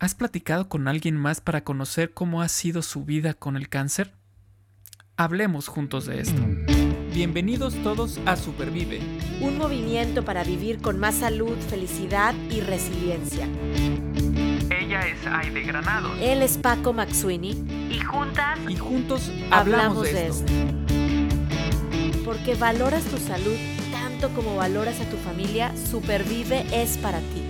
¿Has platicado con alguien más para conocer cómo ha sido su vida con el cáncer? Hablemos juntos de esto. Bienvenidos todos a Supervive. Un movimiento para vivir con más salud, felicidad y resiliencia. Ella es Aide Granados. Él es Paco Maxuini. Y juntas. Y juntos hablamos, de, esto. Porque valoras tu salud tanto como valoras a tu familia, Supervive es para ti.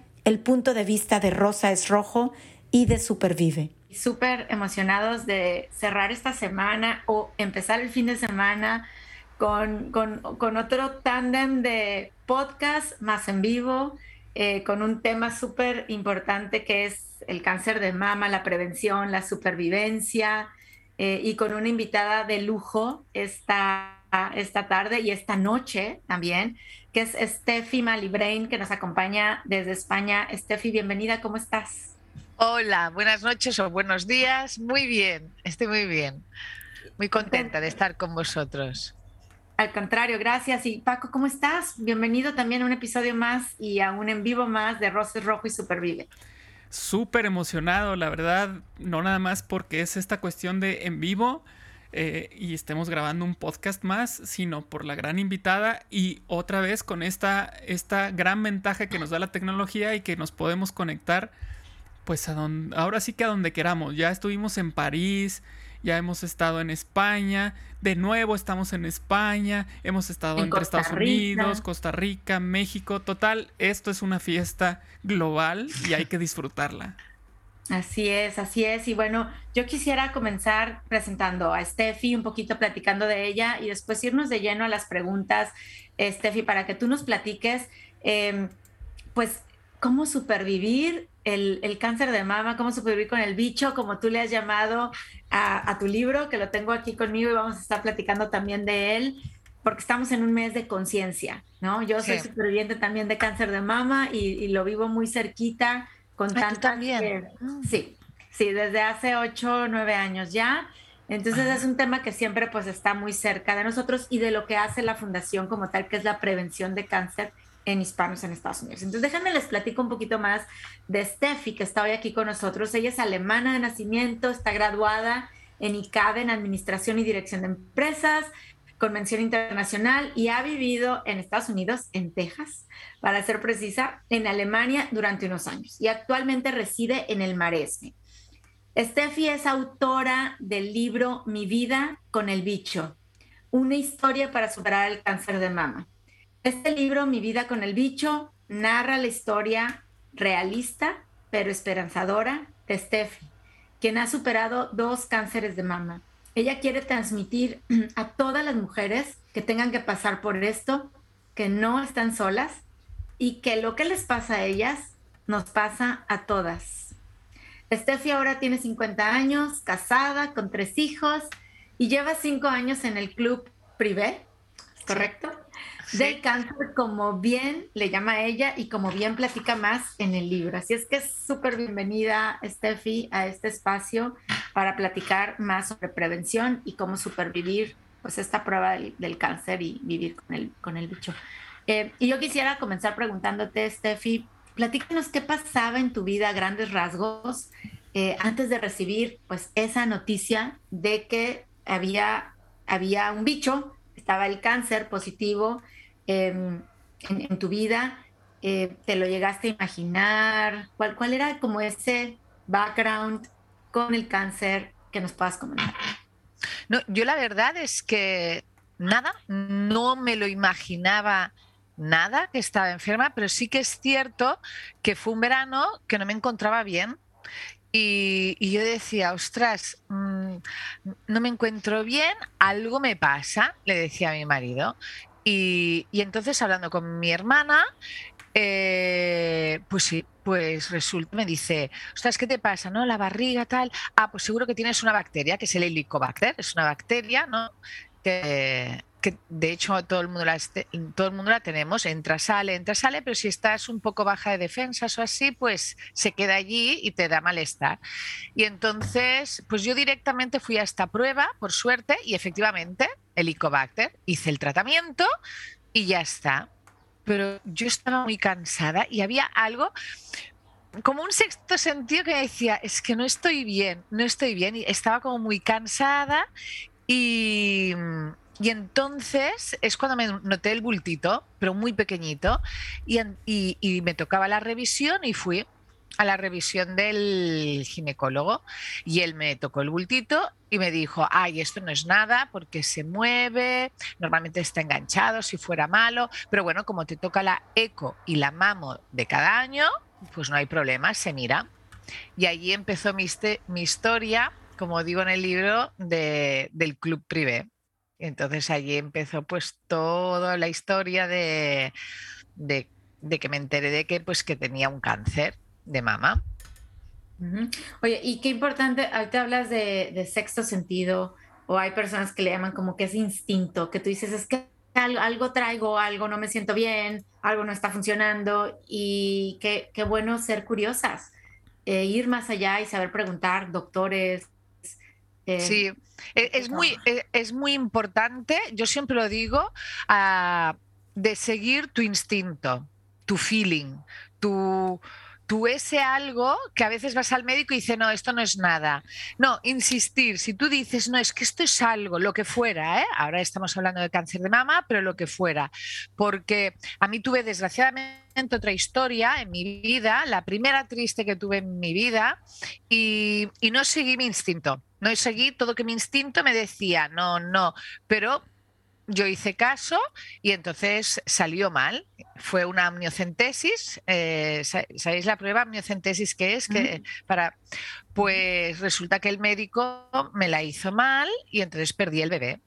el punto de vista de Rosa es Rojo y de Supervive. Súper emocionados de cerrar esta semana o empezar el fin de semana con, otro tándem de podcast más en vivo, eh, con un tema súper importante que es el cáncer de mama, la prevención, la supervivencia, eh, y con una invitada de lujo esta, esta tarde y esta noche también, que es Steffi Malibrain, que nos acompaña desde España. Steffi, bienvenida, ¿cómo estás? Hola, buenas noches o buenos días. Muy bien, estoy muy bien. Muy contenta de estar con vosotros. Al contrario, gracias. Y Paco, ¿cómo estás? Bienvenido también a un episodio más y a un en vivo más de Roses Rojo y Supervive. Súper emocionado, la verdad, no nada más porque es esta cuestión de en vivo, eh, y estemos grabando un podcast más, sino por la gran invitada y otra vez con esta, esta gran ventaja que nos da la tecnología y que nos podemos conectar pues a donde, ahora sí que a donde queramos. Ya estuvimos en París, ya hemos estado en España, de nuevo estamos en España, hemos estado entre Estados Unidos, Costa Rica, México. Total, esto es una fiesta global y hay que disfrutarla. Así es, así es. Y bueno, yo quisiera comenzar presentando a Steffi, un poquito platicando de ella y después irnos de lleno a las preguntas, Steffi, para que tú nos platiques, em, pues, cómo supervivir el, cáncer de mama, cómo supervivir con el bicho, como tú le has llamado a, tu libro, que lo tengo aquí conmigo y vamos a estar platicando también de él porque estamos en un mes de conciencia, ¿no? Yo soy superviviente también de cáncer de mama y, lo vivo muy cerquita con también. Mm. sí, sí, desde hace ocho o nueve años ya. Entonces es un tema que siempre pues está muy cerca de nosotros y de lo que hace la fundación como tal, que es la prevención de cáncer en hispanos en Estados Unidos. Entonces déjenme les platico un poquito más de Steffi, que está hoy aquí con nosotros. Ella es alemana de nacimiento, está graduada en ICADE en Administración y Dirección de Empresas, Convención Internacional y ha vivido en Estados Unidos, en Texas, para ser precisa, en Alemania durante unos años y actualmente reside en el Maresme. Steffi es autora del libro Mi vida con el bicho, una historia para superar el cáncer de mama. Este libro, Mi vida con el bicho, narra la historia realista pero esperanzadora de Steffi, quien ha superado dos cánceres de mama ella quiere transmitir a todas las mujeres que tengan que pasar por esto, que no están solas y que lo que les pasa a ellas nos pasa a todas. Steffi ahora tiene 50 años, casada, con tres hijos y lleva cinco años en el club privé, ¿correcto? Del cáncer, como bien le llama a ella y como bien platica más en el libro. Así es que es súper bienvenida, Steffi, a este espacio para platicar más sobre prevención y cómo supervivir pues esta prueba del, cáncer y vivir con el, con el bicho. Eh, y yo quisiera comenzar preguntándote, Steffi, platícanos qué pasaba en tu vida a grandes rasgos eh, antes de recibir pues esa noticia de que había, había un bicho, estaba el cáncer positivo Em, en, tu vida? Eh, ¿Te lo llegaste a imaginar? ¿Cuál, ¿Cuál era como ese background con el cáncer que nos puedas comentar? No, yo la verdad es que nada, no me lo imaginaba nada que estaba enferma, pero sí que es cierto que fue un verano que no me encontraba bien. Y, y yo decía, ostras, mm, no me encuentro bien, algo me pasa, le decía a mi marido. Y, entonces hablando con mi hermana, Eh, pues sí, pues resulta, me dice, ostras, ¿qué te pasa? ¿No? La barriga, tal. Ah, pues seguro que tienes una bacteria, que es el helicobacter, es una bacteria, ¿no? Que, que de hecho todo el, mundo la, todo el mundo la tenemos, entra, sale, entra, sale, pero si estás un poco baja de defensas o así, pues se queda allí y te da malestar. Y entonces, pues yo directamente fui a esta prueba, por suerte, y efectivamente, Helicobacter, hice el tratamiento y ya está. Pero yo estaba muy cansada y había algo como un sexto sentido que decía, es que no estoy bien, no estoy bien, y estaba como muy cansada y, y entonces es cuando me noté el bultito, pero muy pequeñito, y, y, me tocaba la revisión y fui a la revisión del ginecólogo y él me tocó el bultito y me dijo, ay, esto no es nada porque se mueve, normalmente está enganchado si fuera malo, pero bueno, como te toca la eco y la mamo de cada año, pues no hay problema, se mira. Y allí empezó mi, mi historia, como digo en el libro, de, del club privé. Entonces allí empezó pues toda la historia de, de, que me enteré de que pues que tenía un cáncer de mama. Oye, y qué importante, ahorita hablas de, de, sexto sentido, o hay personas que le llaman como que es instinto, que tú dices, es que algo, traigo, algo no me siento bien, algo no está funcionando, y qué, qué bueno ser curiosas, eh, ir más allá y saber preguntar, doctores, eh, sí, e, es muy, e, es muy importante, yo siempre lo digo, ah, de seguir tu instinto, tu feeling, tu, tú ese algo que a veces vas al médico y dice, no, esto no es nada. No, insistir, si tú dices, no, es que esto es algo, lo que fuera, ¿eh? ahora estamos hablando de cáncer de mama, pero lo que fuera, porque a mí tuve desgraciadamente otra historia en mi vida, la primera triste que tuve en mi vida, y, y no seguí mi instinto. No seguí todo que mi instinto me decía, no, no, pero yo hice caso y entonces salió mal. Fue una amniocentesis. Eh, ¿Sabéis la prueba amniocentesis que es? Que para, pues resulta que el médico me la hizo mal y entonces perdí el bebé.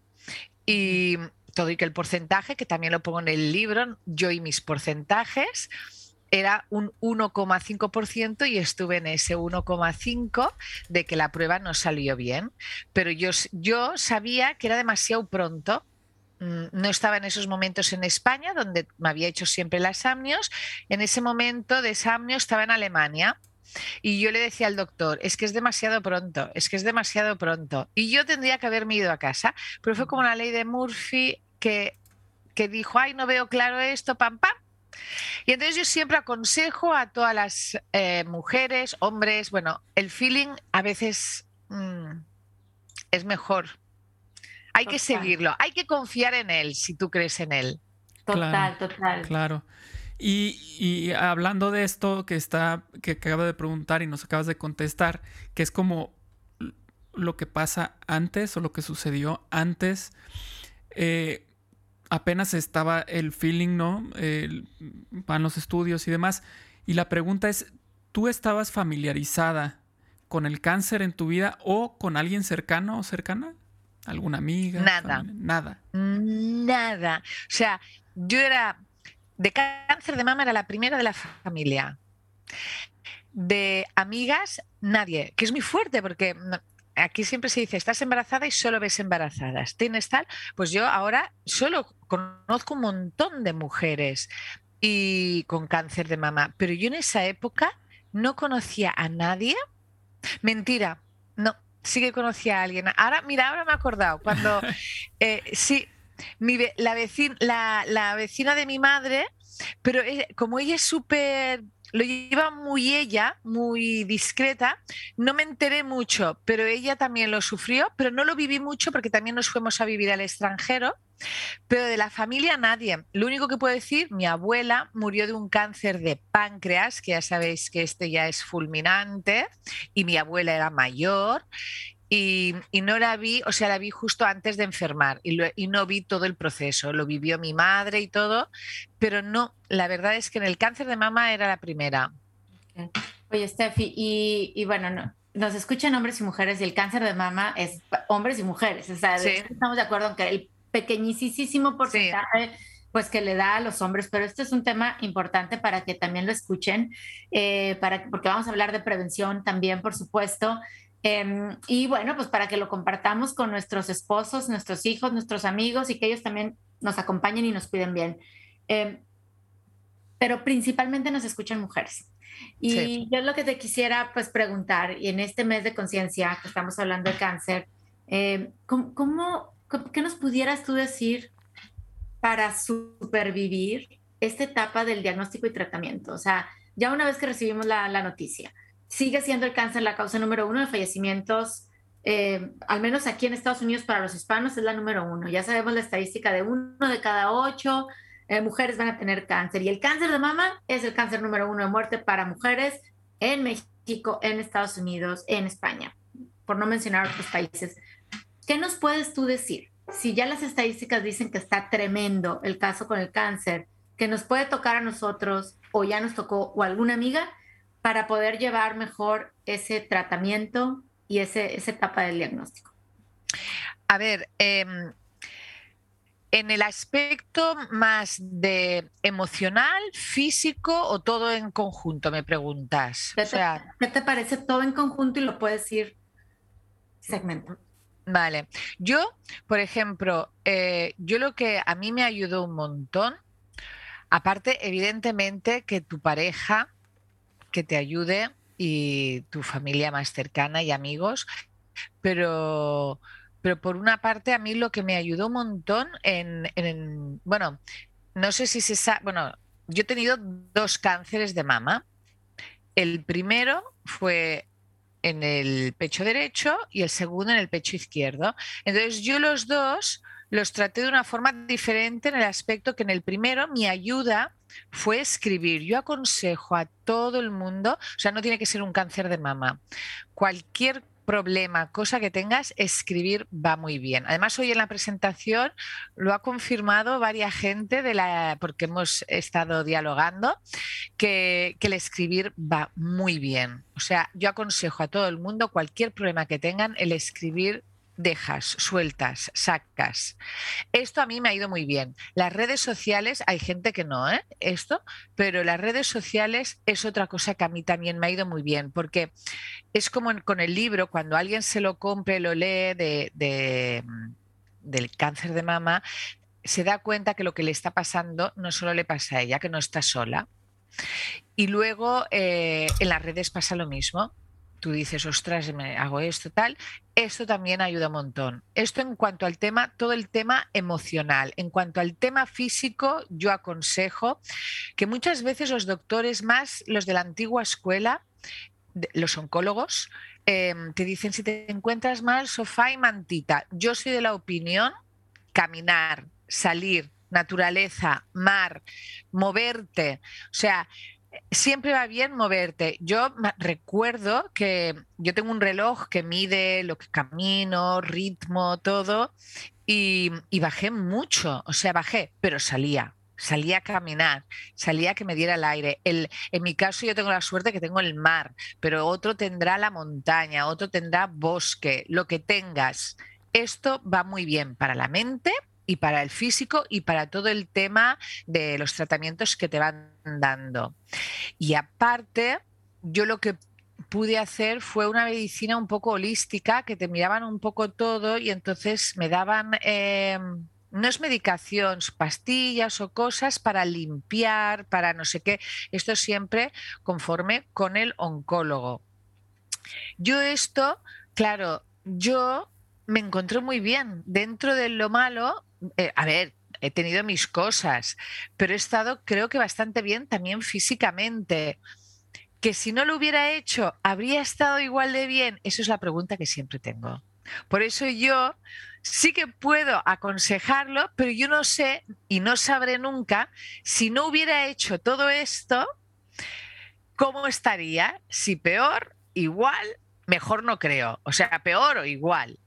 Y todo y que el porcentaje, que también lo pongo en el libro, yo y mis porcentajes, era un 1,5% y estuve en ese 1,5% de que la prueba no salió bien. Pero yo, yo sabía que era demasiado pronto no estaba en esos momentos en España, donde me había hecho siempre las amnios. En ese momento de amnio estaba en Alemania. Y yo le decía al doctor, es que es demasiado pronto, es que es demasiado pronto. Y yo tendría que haberme ido a casa, pero fue como la ley de Murphy que, que dijo, ay, no veo claro esto, pam, pam. Y entonces yo siempre aconsejo a todas las eh, mujeres, hombres, bueno, el feeling a veces mm, es mejor hay que seguirlo, hay que confiar en él si tú crees en él. Total, total. Claro. Y, hablando de esto que está, que acabo de preguntar y nos acabas de contestar, que es como lo que pasa antes o lo que sucedió antes, eh, apenas estaba el feeling, ¿no? van los estudios y demás. Y la pregunta es, ¿tú estabas familiarizada con el cáncer en tu vida o con alguien cercano o cercana? ¿Alguna amiga? Nada. Nada. Nada. O sea, yo era de cáncer de mama, era la primera de la familia. De amigas, nadie, que es muy fuerte porque aquí siempre se dice, estás embarazada y solo ves embarazadas. ¿Tienes tal? Pues yo ahora solo conozco un montón de mujeres y con cáncer de mama, pero yo en esa época no conocía a nadie. Mentira, no, sí que conocía a alguien. Ahora, mira, ahora me he acordado, cuando eh, sí, la, vecina, la, vecina de mi madre, pero como ella es súper lo lleva muy ella, muy discreta. No me enteré mucho, pero ella también lo sufrió, pero no lo viví mucho porque también nos fuimos a vivir al extranjero. Pero de la familia nadie. Lo único que puedo decir, mi abuela murió de un cáncer de páncreas, que ya sabéis que este ya es fulminante, y mi abuela era mayor. Y, no la vi, o sea, la vi justo antes de enfermar y, y, no vi todo el proceso. Lo vivió mi madre y todo, pero no, la verdad es que en el cáncer de mama era la primera. Oye, Steffi, y, bueno, nos escuchan hombres y mujeres y el cáncer de mama es hombres y mujeres. O sea, estamos de acuerdo en que el pequeñísimo porcentaje pues que le da a los hombres, pero este es un tema importante para que también lo escuchen, eh, para, porque vamos a hablar de prevención también, por supuesto. Em, y bueno, pues para que lo compartamos con nuestros esposos, nuestros hijos, nuestros amigos y que ellos también nos acompañen y nos cuiden bien. Em, pero principalmente nos escuchan mujeres. Y yo lo que te quisiera pues preguntar, y en este mes de conciencia que estamos hablando de cáncer, em, ¿cómo, cómo, qué nos pudieras tú decir para supervivir esta etapa del diagnóstico y tratamiento? O sea, ya una vez que recibimos la, noticia, sigue siendo el cáncer la causa número uno de fallecimientos, eh, al menos aquí en Estados Unidos para los hispanos es la número uno. Ya sabemos la estadística de uno de cada ocho eh, mujeres van a tener cáncer y el cáncer de mama es el cáncer número uno de muerte para mujeres en México, en Estados Unidos, en España, por no mencionar otros países. ¿Qué nos puedes tú decir? si ya las estadísticas dicen que está tremendo el caso con el cáncer, que nos puede tocar a nosotros o ya nos tocó o alguna amiga para poder llevar mejor ese tratamiento y ese, esa etapa del diagnóstico? A ver, em, en el aspecto más de emocional, físico o todo en conjunto, me preguntas. ¿Qué, ¿qué te parece todo en conjunto y lo puedes ir segmento? Vale, yo, por ejemplo, eh, yo lo que a mí me ayudó un montón, aparte, evidentemente, que tu pareja que te ayude y tu familia más cercana y amigos, pero, pero por una parte a mí lo que me ayudó un montón en, en bueno, no sé si se sabe, bueno, yo he tenido dos cánceres de mama. El primero fue en el pecho derecho y el segundo en el pecho izquierdo. Entonces yo los dos los traté de una forma diferente en el aspecto que en el primero mi ayuda fue escribir. Yo aconsejo a todo el mundo, o sea, no tiene que ser un cáncer de mama, cualquier problema, cosa que tengas, escribir va muy bien. Además, hoy en la presentación lo ha confirmado varias gente de la, porque hemos estado dialogando, que, que el escribir va muy bien. O sea, yo aconsejo a todo el mundo, cualquier problema que tengan, el escribir dejas, sueltas, sacas. Esto a mí me ha ido muy bien. Las redes sociales, hay gente que no, ¿eh? Esto, pero las redes sociales es otra cosa que a mí también me ha ido muy bien, porque es como con el libro, cuando alguien se lo compre, lo lee de, mm, del cáncer de mama, se da cuenta que lo que le está pasando no solo le pasa a ella, que no está sola. Y luego eh, en las redes pasa lo mismo tú dices, ostras, me hago esto, tal, esto también ayuda un montón. Esto en cuanto al tema, todo el tema emocional. En cuanto al tema físico, yo aconsejo que muchas veces los doctores, más los de la antigua escuela, los oncólogos, em, te dicen si te encuentras mal, sofá y mantita. Yo soy de la opinión, caminar, salir, naturaleza, mar, moverte. O sea, siempre va bien moverte. Yo recuerdo que yo tengo un reloj que mide lo que camino, ritmo, todo, y, bajé mucho, o sea, bajé, pero salía. Salía a caminar, salía a que me diera el aire. El, en mi caso yo tengo la suerte que tengo el mar, pero otro tendrá la montaña, otro tendrá bosque, lo que tengas. Esto va muy bien para la mente, y para el físico y para todo el tema de los tratamientos que te van dando. Y aparte, yo lo que pude hacer fue una medicina un poco holística, que te miraban un poco todo y entonces me daban, eh, no es medicación, pastillas o cosas para limpiar, para no sé qué, esto siempre conforme con el oncólogo. Yo esto, claro, yo me encontré muy bien. Dentro de lo malo, eh, a ver, he tenido mis cosas, pero he estado creo que bastante bien también físicamente. Que si no lo hubiera hecho, ¿habría estado igual de bien? Esa es la pregunta que siempre tengo. Por eso yo sí que puedo aconsejarlo, pero yo no sé y no sabré nunca si no hubiera hecho todo esto, cómo estaría, si peor, igual, mejor no creo, o sea, peor o igual.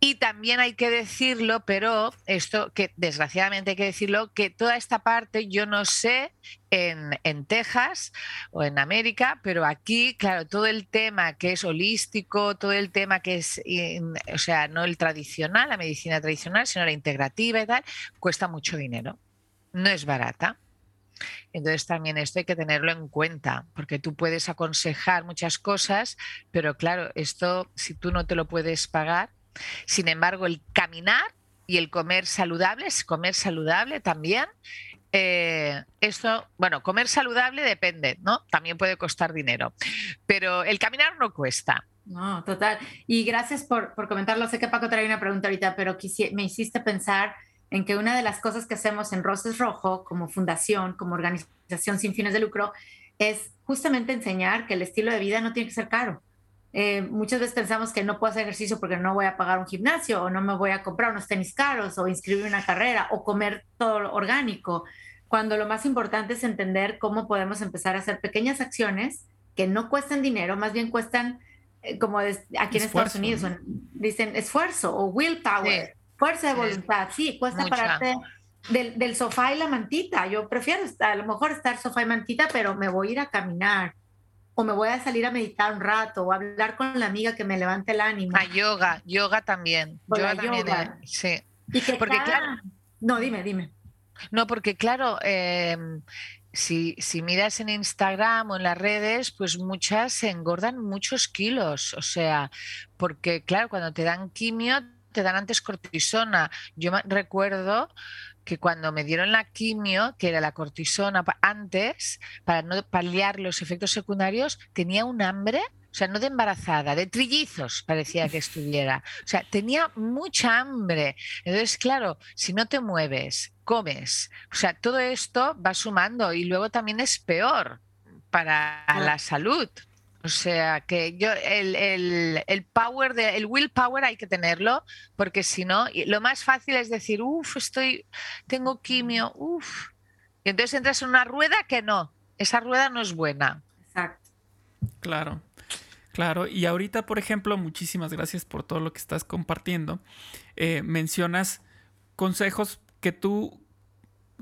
Y también hay que decirlo, pero esto que desgraciadamente hay que decirlo, que toda esta parte yo no sé en, en, Texas o en América, pero aquí, claro, todo el tema que es holístico, todo el tema que es, o sea, no el tradicional, la medicina tradicional, sino la integrativa y tal, cuesta mucho dinero. no es barata. Entonces también esto hay que tenerlo en cuenta, porque tú puedes aconsejar muchas cosas, pero claro, esto si tú no te lo puedes pagar, sin embargo, el caminar y el comer saludable, es comer saludable también. Eh, esto, bueno, comer saludable depende, ¿no? También puede costar dinero, pero el caminar no cuesta. No, total. Y gracias por, por comentarlo. Sé que Paco trae una pregunta ahorita, pero me hiciste pensar en que una de las cosas que hacemos en Roses Rojo, como fundación, como organización sin fines de lucro, es justamente enseñar que el estilo de vida no tiene que ser caro. Eh, muchas veces pensamos que no puedo hacer ejercicio porque no voy a pagar un gimnasio o no me voy a comprar unos tenis caros o inscribirme en una carrera o comer todo orgánico, cuando lo más importante es entender cómo podemos empezar a hacer pequeñas acciones que no cuestan dinero, más bien cuestan, eh, como aquí en Estados Unidos, dicen esfuerzo o willpower. Fuerza de voluntad, sí, cuesta pararte del, del, sofá y la mantita. Yo prefiero a lo mejor estar sofá y mantita, pero me voy a ir a caminar o me voy a salir a meditar un rato o hablar con la amiga que me levante el ánimo. A yoga, yoga también. yoga también, eh, sí. Y que porque claro. No, dime, dime. No, porque claro, em, si, si, miras en Instagram o en las redes, pues muchas se engordan muchos kilos. O sea, porque claro, cuando te dan quimio te dan antes cortisona. Yo recuerdo que cuando me dieron la quimio, que era la cortisona antes, para no paliar los efectos secundarios, tenía un hambre, o sea, no de embarazada, de trillizos parecía que estuviera. O sea, tenía mucha hambre. Entonces, claro, si no te mueves, comes, o sea, todo esto va sumando y luego también es peor para la salud. O sea que yo el, el, el power de el willpower hay que tenerlo, porque si no, lo más fácil es decir, uff, estoy, tengo quimio, uff. Y entonces entras en una rueda que no, esa rueda no es buena. Exacto. Claro, claro. Y ahorita, por ejemplo, muchísimas gracias por todo lo que estás compartiendo. Eh, mencionas consejos que tú,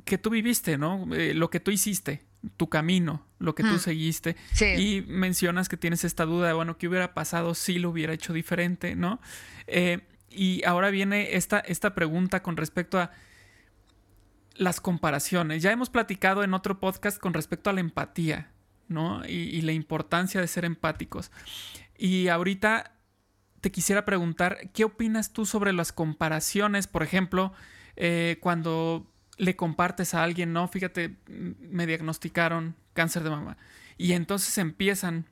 que tú viviste, ¿no? Eh, lo que tú hiciste tu camino, lo que tú seguiste. Y mencionas que tienes esta duda de, bueno, ¿qué hubiera pasado si lo hubiera hecho diferente, no? Eh, y ahora viene esta, esta pregunta con respecto a las comparaciones. Ya hemos platicado en otro podcast con respecto a la empatía, ¿no? Y, la importancia de ser empáticos. Y ahorita te quisiera preguntar, ¿qué opinas tú sobre las comparaciones? Por ejemplo, eh, cuando le compartes a alguien, no, fíjate, me diagnosticaron cáncer de mama. Y entonces empiezan,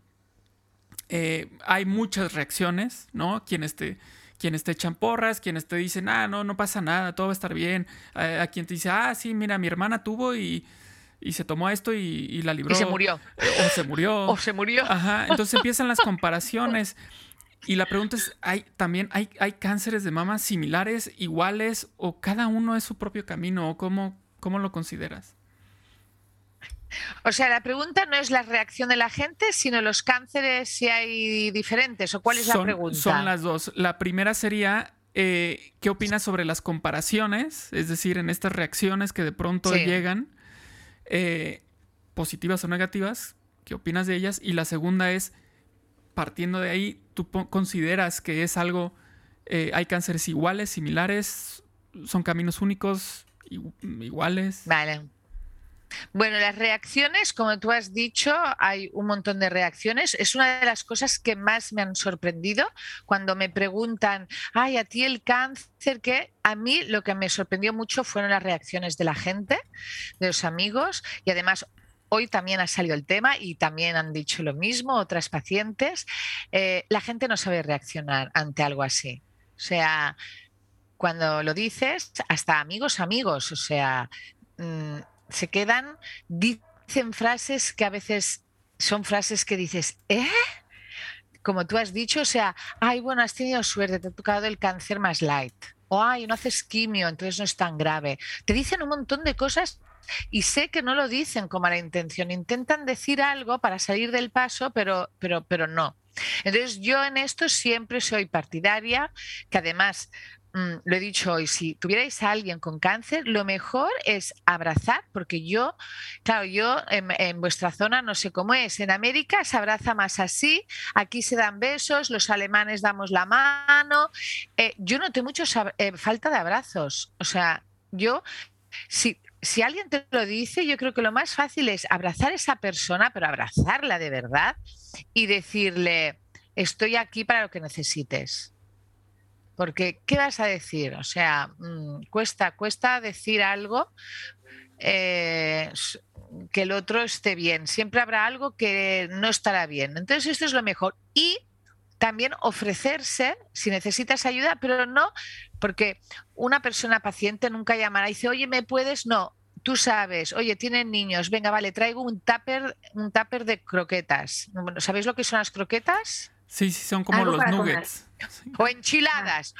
eh, hay muchas reacciones, ¿no? Quienes te, quienes te echan porras, quienes te dicen, ah, no, no pasa nada, todo va a estar bien. A, quien te dice, ah, sí, mira, mi hermana tuvo y, y se tomó esto y, la libró. Y se murió. O se murió. o se murió. Ajá, entonces empiezan las comparaciones. Y la pregunta es, ¿hay, también hay, hay cánceres de mama similares, iguales, o cada uno es su propio camino? ¿O cómo, cómo lo consideras? O sea, la pregunta no es la reacción de la gente, sino los cánceres si hay diferentes, o cuál es la pregunta. Son las dos. La primera sería, eh, ¿qué opinas sobre las comparaciones? Es decir, en estas reacciones que de pronto llegan, eh, positivas o negativas, ¿qué opinas de ellas? Y la segunda es, partiendo de ahí, ¿tú consideras que es algo, eh, hay cánceres iguales, similares, son caminos únicos, iguales? Vale. Bueno, las reacciones, como tú has dicho, hay un montón de reacciones. Es una de las cosas que más me han sorprendido cuando me preguntan, ay, a ti el cáncer, que a mí lo que me sorprendió mucho fueron las reacciones de la gente, de los amigos y además hoy también ha salido el tema y también han dicho lo mismo otras pacientes. Eh, la gente no sabe reaccionar ante algo así. O sea, cuando lo dices, hasta amigos, amigos, o sea, mm, se quedan, dicen frases que a veces son frases que dices, ¿eh? Como tú has dicho, o sea, ay, bueno, has tenido suerte, te ha tocado el cáncer más light. O ay, no haces quimio, entonces no es tan grave. Te dicen un montón de cosas y sé que no lo dicen con mala intención, intentan decir algo para salir del paso, pero, pero, pero no. Entonces yo en esto siempre soy partidaria, que además mm, lo he dicho hoy, si tuvierais a alguien con cáncer, lo mejor es abrazar, porque yo, claro, yo en, vuestra zona no sé cómo es, en América se abraza más así, aquí se dan besos, los alemanes damos la mano, eh, yo noté mucho eh, falta de abrazos, o sea, yo, si si alguien te lo dice, yo creo que lo más fácil es abrazar a esa persona, pero abrazarla de verdad y decirle, estoy aquí para lo que necesites. Porque, ¿qué vas a decir? O sea, mm, cuesta, cuesta decir algo eh, que el otro esté bien. Siempre habrá algo que no estará bien. Entonces, esto es lo mejor. Y también ofrecerse si necesitas ayuda, pero no porque una persona paciente nunca llamará y dice, oye, ¿me puedes? No, tú sabes, oye, tienen niños, venga, vale, traigo un tupper, un tupper de croquetas. ¿Sabéis lo que son las croquetas? Sí, sí, son como los nuggets. O enchiladas,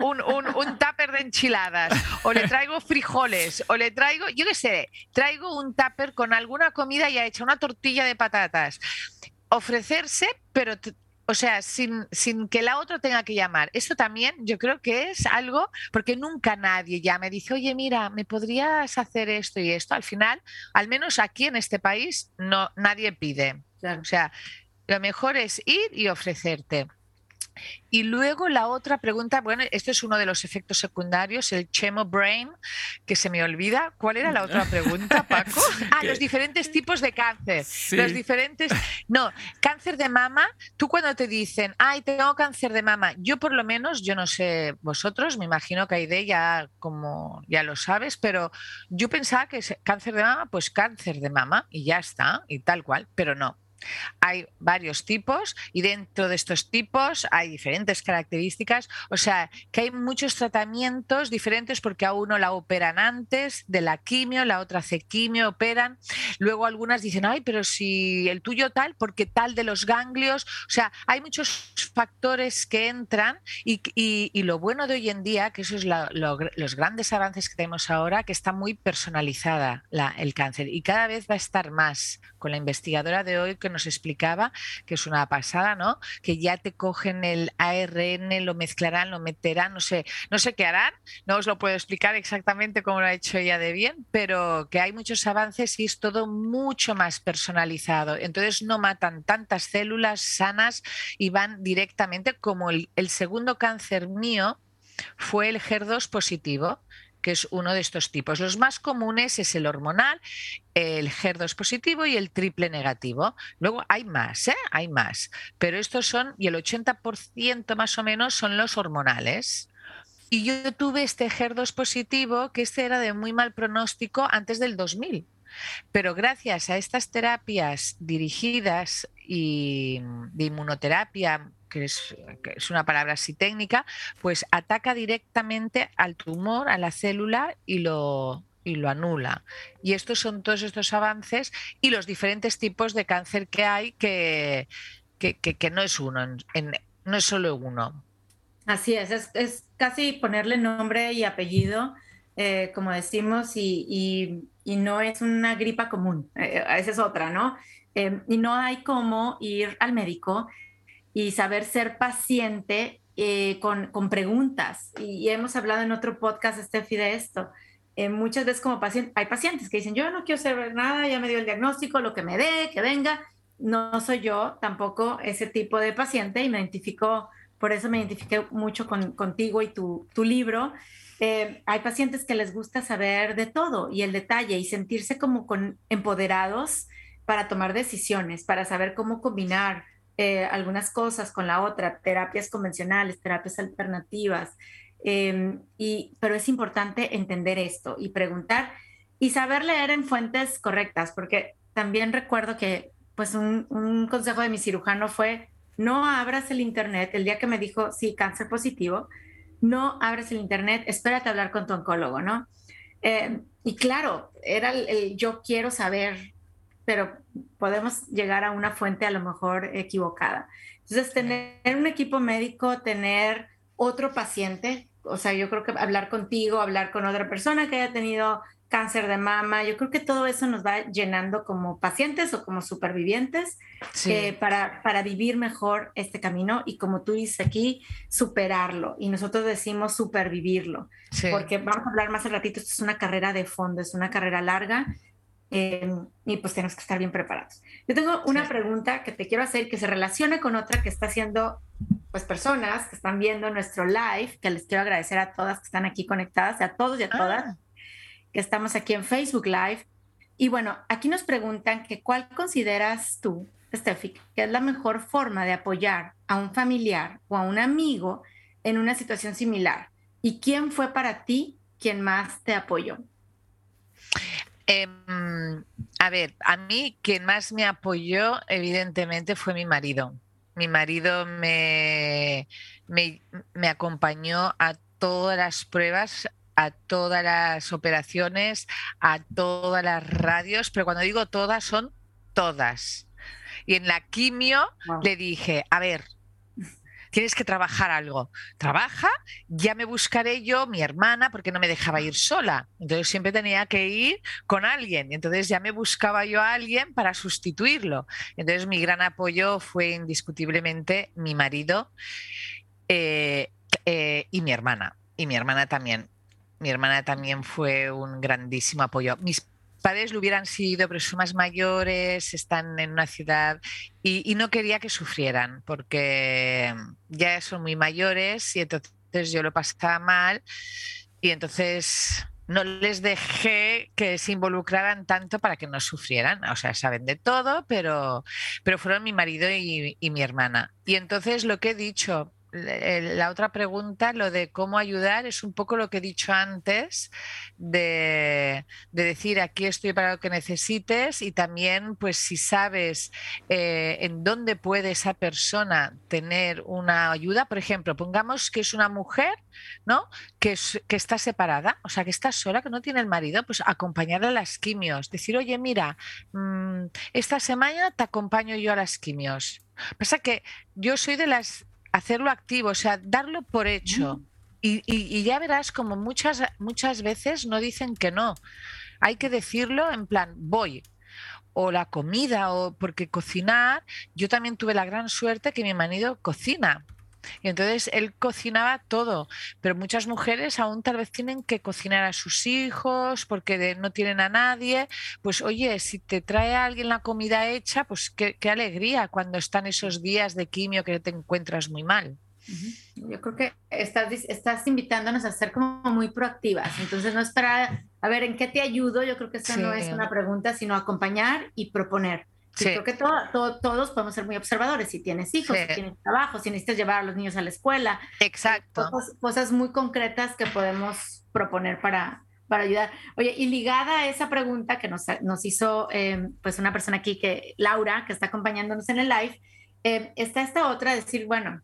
un, un, un, tupper de enchiladas, o le traigo frijoles, o le traigo, yo qué sé, traigo un tupper con alguna comida ya hecha, una tortilla de patatas. Ofrecerse, pero o sea, sin, sin, que la otra tenga que llamar. Esto también yo creo que es algo, porque nunca nadie ya me dice, oye, mira, ¿me podrías hacer esto y esto? Al final, al menos aquí en este país, no, nadie pide. O sea, lo mejor es ir y ofrecerte. Y luego la otra pregunta, bueno, este es uno de los efectos secundarios, el chemo brain, que se me olvida. ¿Cuál era la otra pregunta, Paco? Ah, los diferentes tipos de cáncer. Los diferentes. No, cáncer de mama. Tú cuando te dicen, ay, tengo cáncer de mama, yo por lo menos, yo no sé vosotros, me imagino que Aide ya como ya lo sabes, pero yo pensaba que cáncer de mama, pues cáncer de mama y ya está, y tal cual, pero no. Hay varios tipos y dentro de estos tipos hay diferentes características, o sea, que hay muchos tratamientos diferentes porque a uno la operan antes de la quimio, la otra hace quimio, operan, luego algunas dicen, ay, pero si el tuyo tal, porque tal de los ganglios, o sea, hay muchos factores que entran y, lo bueno de hoy en día, que eso es los grandes avances que tenemos ahora, que está muy personalizada el cáncer y cada vez va a estar más con la investigadora de hoy que nos explicaba, que es una pasada, ¿no? Que ya te cogen el ARN, lo mezclarán, lo meterán, no sé, no sé qué harán, no os lo puedo explicar exactamente cómo lo ha hecho ella de bien, pero que hay muchos avances y es todo mucho más personalizado. Entonces no matan tantas células sanas y van directamente como el, el segundo cáncer mío fue el HER2 positivo que es uno de estos tipos. Los más comunes es el hormonal, el HER2 positivo y el triple negativo. Luego hay más, ¿eh? hay más, pero estos son, y el 80% más o menos son los hormonales. Y yo tuve este HER2 positivo, que este era de muy mal pronóstico antes del 2000. Pero gracias a estas terapias dirigidas y de inmunoterapia que es, una palabra así técnica, pues ataca directamente al tumor, a la célula y lo, y lo anula. Y estos son todos estos avances y los diferentes tipos de cáncer que hay, que, que, no es uno, no es solo uno. Así es, es, casi ponerle nombre y apellido, eh, como decimos, y, no es una gripa común, eh, esa es otra, ¿no? Eh, y no hay cómo ir al médico y saber ser paciente eh, con, con, preguntas. Y, hemos hablado en otro podcast, Steffi, de esto. Eh, muchas veces como paciente, hay pacientes que dicen, yo no quiero saber nada, ya me dio el diagnóstico, lo que me dé, que venga. No soy yo tampoco ese tipo de paciente y me identifico, por eso me identifiqué mucho con, contigo y tu, tu libro. Eh, hay pacientes que les gusta saber de todo y el detalle y sentirse como empoderados para tomar decisiones, para saber cómo combinar eh, algunas cosas con la otra, terapias convencionales, terapias alternativas. Em, y, pero es importante entender esto y preguntar y saber leer en fuentes correctas, porque también recuerdo que pues un, un consejo de mi cirujano fue, no abras el Internet, el día que me dijo, sí, cáncer positivo, no abras el Internet, espérate a hablar con tu oncólogo, ¿no? Em, y claro, era el, yo quiero saber pero podemos llegar a una fuente a lo mejor equivocada. Entonces, tener un equipo médico, tener otro paciente, o sea, yo creo que hablar contigo, hablar con otra persona que haya tenido cáncer de mama, yo creo que todo eso nos va llenando como pacientes o como supervivientes eh, para, para vivir mejor este camino y como tú dices aquí, superarlo. Y nosotros decimos supervivirlo, porque vamos a hablar más al ratito, esto es una carrera de fondo, es una carrera larga Em, y pues tenemos que estar bien preparados. Yo tengo una pregunta que te quiero hacer que se relaciona con otra que está haciendo pues personas que están viendo nuestro live, que les quiero agradecer a todas que están aquí conectadas, a todos y a todas. que estamos aquí en Facebook Live. Y bueno, aquí nos preguntan que cuál consideras tú, Steffi, que es la mejor forma de apoyar a un familiar o a un amigo en una situación similar. ¿Y quién fue para ti quien más te apoyó? Em, a ver, a mí quien más me apoyó evidentemente fue mi marido. Mi marido me, me, me acompañó a todas las pruebas, a todas las operaciones, a todas las radios, pero cuando digo todas son todas. Y en la quimio le dije, a ver, tienes que trabajar algo. Trabaja, ya me buscaré yo, mi hermana, porque no me dejaba ir sola. Entonces siempre tenía que ir con alguien. Entonces ya me buscaba yo a alguien para sustituirlo. Entonces mi gran apoyo fue indiscutiblemente mi marido eh, eh, y mi hermana. Y mi hermana también. Mi hermana también fue un grandísimo apoyo. Mis padres lo hubieran sido, pero son más mayores, están en una ciudad y, no quería que sufrieran porque ya son muy mayores y entonces yo lo pasaba mal y entonces no les dejé que se involucraran tanto para que no sufrieran. O sea, saben de todo, pero, pero fueron mi marido y, y mi hermana. Y entonces lo que he dicho, la otra pregunta, lo de cómo ayudar, es un poco lo que he dicho antes, de, decir aquí estoy para lo que necesites y también pues si sabes eh, en dónde puede esa persona tener una ayuda, por ejemplo, pongamos que es una mujer, ¿no? Que, que está separada, o sea, que está sola, que no tiene el marido, pues acompañarla a las quimios, decir, oye, mira, mm, esta semana te acompaño yo a las quimios. Pasa que yo soy de las hacerlo activo, o sea, darlo por hecho. Y, ya verás como muchas, muchas veces no dicen que no. Hay que decirlo en plan, voy. O la comida, o porque cocinar, yo también tuve la gran suerte que mi marido cocina. Y entonces él cocinaba todo, pero muchas mujeres aún tal vez tienen que cocinar a sus hijos porque no tienen a nadie. Pues oye, si te trae a alguien la comida hecha, pues qué, alegría cuando están esos días de quimio que te encuentras muy mal. Yo creo que estás, estás invitándonos a ser como muy proactivas. Entonces, no esperar a ver en qué te ayudo. Yo creo que esa no es una pregunta, sino acompañar y proponer. Creo que todos podemos ser muy observadores. Si tienes hijos, si tienes trabajo, si necesitas llevar a los niños a la escuela. Exacto. Cosas, muy concretas que podemos proponer para, para ayudar. Oye, y ligada a esa pregunta que nos, nos hizo em, pues una persona aquí, que Laura, que está acompañándonos en el live, em, está esta otra, decir, bueno,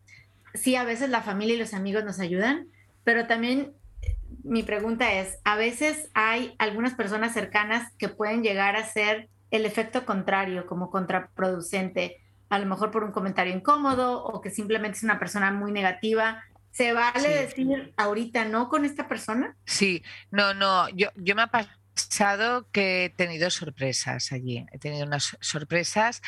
sí, a veces la familia y los amigos nos ayudan, pero también eh, mi pregunta es, a veces hay algunas personas cercanas que pueden llegar a ser el efecto contrario, como contraproducente, a lo mejor por un comentario incómodo o que simplemente es una persona muy negativa. ¿Se vale decir ahorita no con esta persona? Sí, no, no, yo, yo me ha pasado que he tenido sorpresas allí, he tenido unas sorpresas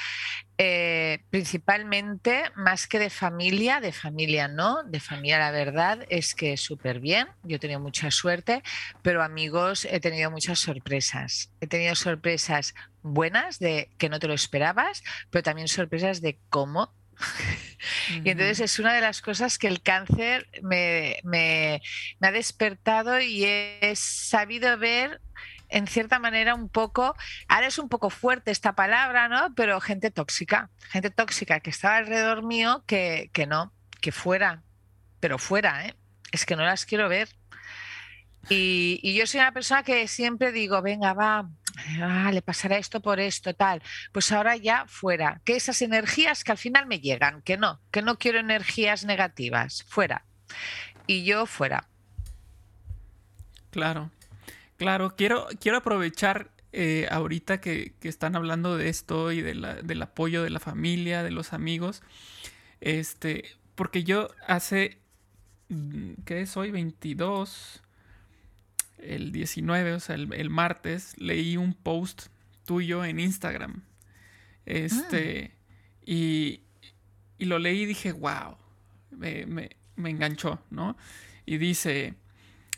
eh, principalmente más que de familia, de familia no, de familia la verdad es que súper bien, yo he tenido mucha suerte, pero amigos he tenido muchas sorpresas, he tenido sorpresas buenas de que no te lo esperabas, pero también sorpresas de cómo. Y entonces es una de las cosas que el cáncer me, me, me, ha despertado y he sabido ver en cierta manera un poco, ahora es un poco fuerte esta palabra, ¿no? Pero gente tóxica, gente tóxica que estaba alrededor mío que, que no, que fuera, pero fuera, ¿eh? Es que no las quiero ver. Y, y, yo soy una persona que siempre digo, venga, va, ah, le pasará esto por esto, tal. Pues ahora ya fuera. Que esas energías que al final me llegan, que no, que no quiero energías negativas, fuera. Y yo fuera. Claro. Claro, quiero, quiero aprovechar eh, ahorita que, están hablando de esto y de la, del apoyo de la familia, de los amigos. Este, porque yo hace, mm, ¿qué es hoy? 22, el 19, o sea, el, martes, leí un post tuyo en Instagram. Este, y, y, lo leí y dije, wow, me, me enganchó, ¿no? Y dice,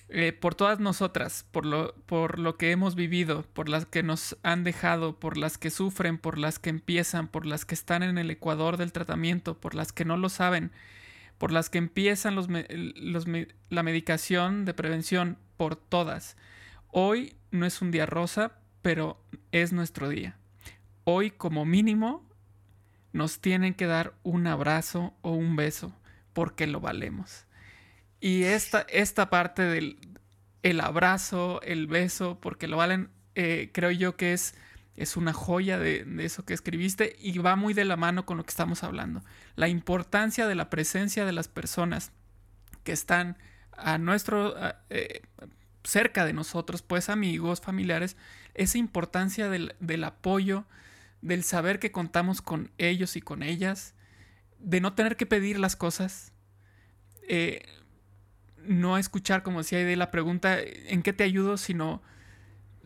eh, por todas nosotras, por lo, por lo que hemos vivido, por las que nos han dejado, por las que sufren, por las que empiezan, por las que están en el ecuador del tratamiento, por las que no lo saben, por las que empiezan los la medicación de prevención, por todas. hoy no es un día rosa, pero es nuestro día. Hoy como mínimo nos tienen que dar un abrazo o un beso porque lo valemos. Y esta, esta parte del el abrazo, el beso, porque lo valen, eh, creo yo que es, es una joya de, eso que escribiste y va muy de la mano con lo que estamos hablando. La importancia de la presencia de las personas que están a nuestro, eh, cerca de nosotros, pues amigos, familiares, esa importancia del, del apoyo, del saber que contamos con ellos y con ellas, de no tener que pedir las cosas, eh, no escuchar, como decía de la pregunta, ¿en qué te ayudo? Sino,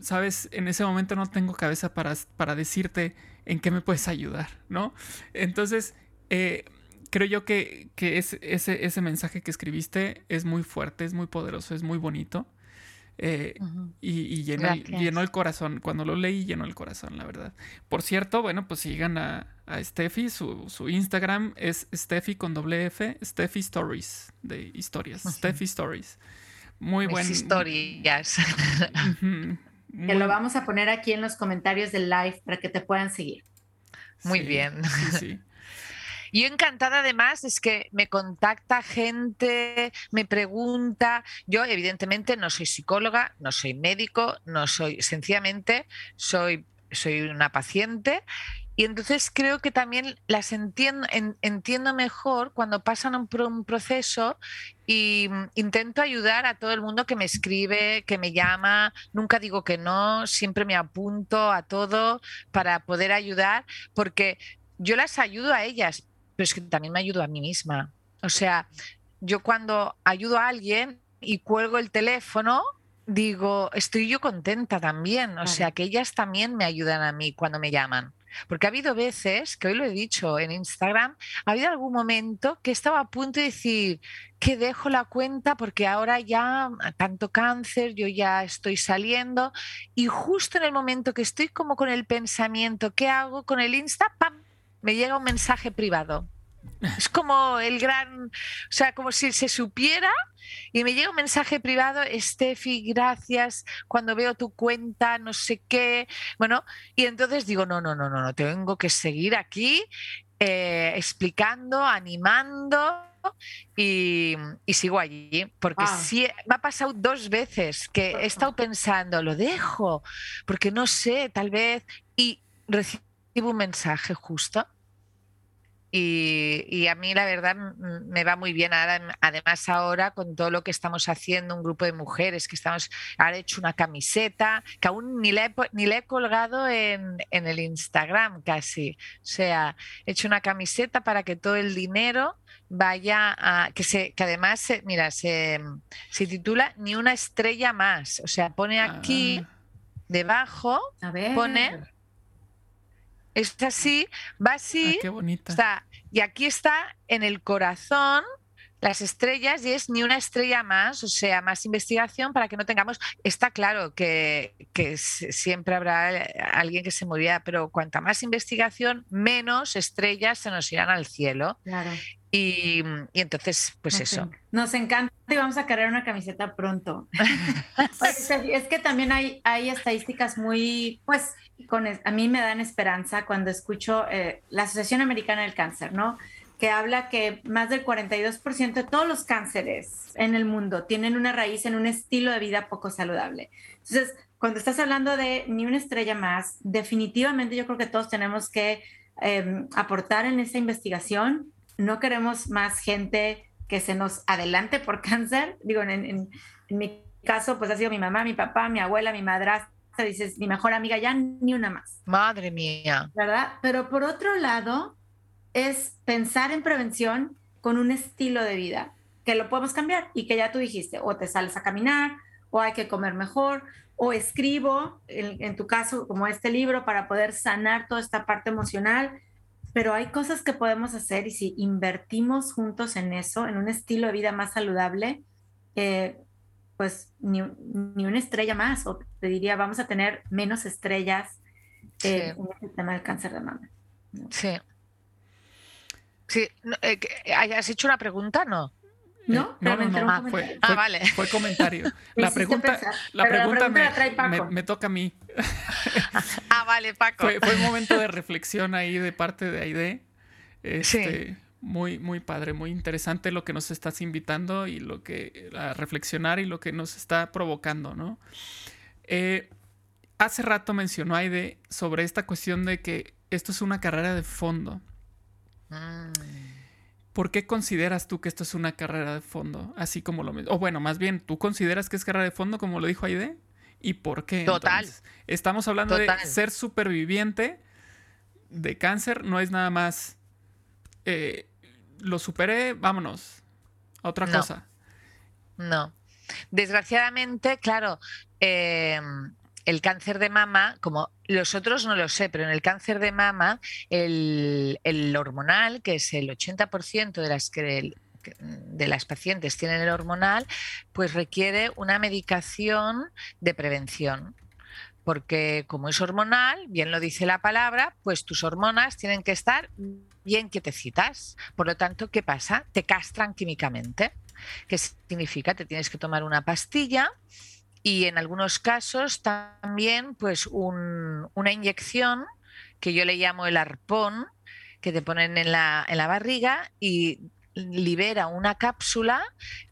sabes, en ese momento no tengo cabeza para, para decirte en qué me puedes ayudar, ¿no? Entonces, eh, creo yo que, que ese, ese mensaje que escribiste es muy fuerte, es muy poderoso, es muy bonito. Eh, y, llenó, el, corazón. Cuando lo leí, llenó el corazón, la verdad. Por cierto, bueno, pues sigan a, a Steffi. Su, Instagram es Steffi con doble F, Steffi Stories, de historias. Steffi Stories. Muy buenas historias. Que lo vamos a poner aquí en los comentarios del live para que te puedan seguir. Muy bien. Sí, sí. Yo encantada además es que me contacta gente, me pregunta. Yo evidentemente no soy psicóloga, no soy médico, no soy, sencillamente soy, soy una paciente y entonces creo que también las entiendo, entiendo mejor cuando pasan un, un, proceso y mm, intento ayudar a todo el mundo que me escribe, que me llama. Nunca digo que no, siempre me apunto a todo para poder ayudar, porque yo las ayudo a ellas, pero es que también me ayudo a mí misma. O sea, yo cuando ayudo a alguien y cuelgo el teléfono, digo, estoy yo contenta también. O sea, que ellas también me ayudan a mí cuando me llaman. Porque ha habido veces, que hoy lo he dicho en Instagram, ha habido algún momento que estaba a punto de decir que dejo la cuenta porque ahora ya tanto cáncer, yo ya estoy saliendo y justo en el momento que estoy como con el pensamiento, ¿qué hago con el Insta? ¡Pam! Me llega un mensaje privado. Es como el gran, o sea, como si se supiera y me llega un mensaje privado, Steffi, gracias, cuando veo tu cuenta, no sé qué. Bueno, y entonces digo, no, no, no, no, no, tengo que seguir aquí eh, explicando, animando. Y, sigo allí, porque sí, me ha pasado dos veces que he estado pensando, lo dejo, porque no sé, tal vez, y recibo un mensaje justo y, a mí la verdad me va muy bien. además ahora con todo lo que estamos haciendo, un grupo de mujeres que estamos, ahora he hecho una camiseta que aún ni le he, ni le he colgado en, el Instagram casi. O sea, he hecho una camiseta para que todo el dinero vaya a, que, se, que además, mira, se, se titula Ni una estrella más. O sea, pone aquí ah. debajo, pone es así, va así. Ah, qué bonita. Está, y aquí está en el corazón las estrellas y es ni una estrella más, o sea, más investigación para que no tengamos. Está claro que, que siempre habrá alguien que se morirá, pero cuanta más investigación, menos estrellas se nos irán al cielo. Claro. Y, y, entonces, pues eso. Nos encanta y vamos a cargar una camiseta pronto. es que también hay, hay estadísticas muy, pues, con, a mí me dan esperanza cuando escucho eh, la Asociación Americana del Cáncer, ¿no? Que habla que más del 42% de todos los cánceres en el mundo tienen una raíz en un estilo de vida poco saludable. Entonces, cuando estás hablando de ni una estrella más, definitivamente yo creo que todos tenemos que em, aportar en esa investigación no queremos más gente que se nos adelante por cáncer. Digo, en, mi caso, pues ha sido mi mamá, mi papá, mi abuela, mi madrastra, dices, mi mejor amiga, ya ni una más. Madre mía. ¿Verdad? Pero por otro lado, es pensar en prevención con un estilo de vida que lo podemos cambiar y que ya tú dijiste, o te sales a caminar, o hay que comer mejor, o escribo, en tu caso, como este libro, para poder sanar toda esta parte emocional pero hay cosas que podemos hacer y si invertimos juntos en eso, en un estilo de vida más saludable, eh, pues ni, una estrella más, o te diría, vamos a tener menos estrellas eh, en el tema del cáncer de mama. Sí. Sí, eh, ¿has hecho una pregunta? No. ¿No? no, no, no, Ah, fue, Ah, vale. fue comentario. Me La pregunta, pensar, la pregunta, me, Paco. me- me toca a mí. Ah, vale, Paco. Fue, fue un momento de reflexión ahí de parte de Aide. Este, Muy, muy padre, muy interesante lo que nos estás invitando y lo que a reflexionar y lo que nos está provocando, ¿no? Eh, hace rato mencionó Aide sobre esta cuestión de que esto es una carrera de fondo. Mm. ¿Por qué consideras tú que esto es una carrera de fondo? Así como lo... O bueno, más bien, ¿tú consideras que es carrera de fondo como lo dijo Aide? ¿Y por qué? Total. entonces? Estamos hablando de ser superviviente de cáncer, no es nada más... eh, lo superé, vámonos. A otra No. cosa. No. Desgraciadamente, claro, eh, el cáncer de mama, como los otros no lo sé, pero en el cáncer de mama, el, hormonal, que es el 80% de las que- de las pacientes tienen el hormonal, pues requiere una medicación de prevención. Porque como es hormonal, bien lo dice la palabra, pues tus hormonas tienen que estar bien quietecitas. Por lo tanto, ¿qué pasa? Te castran químicamente. ¿Qué significa? Te tienes que tomar una pastilla y en algunos casos también pues un- una inyección que yo le llamo el arpón, que te ponen en la, en la barriga y libera una cápsula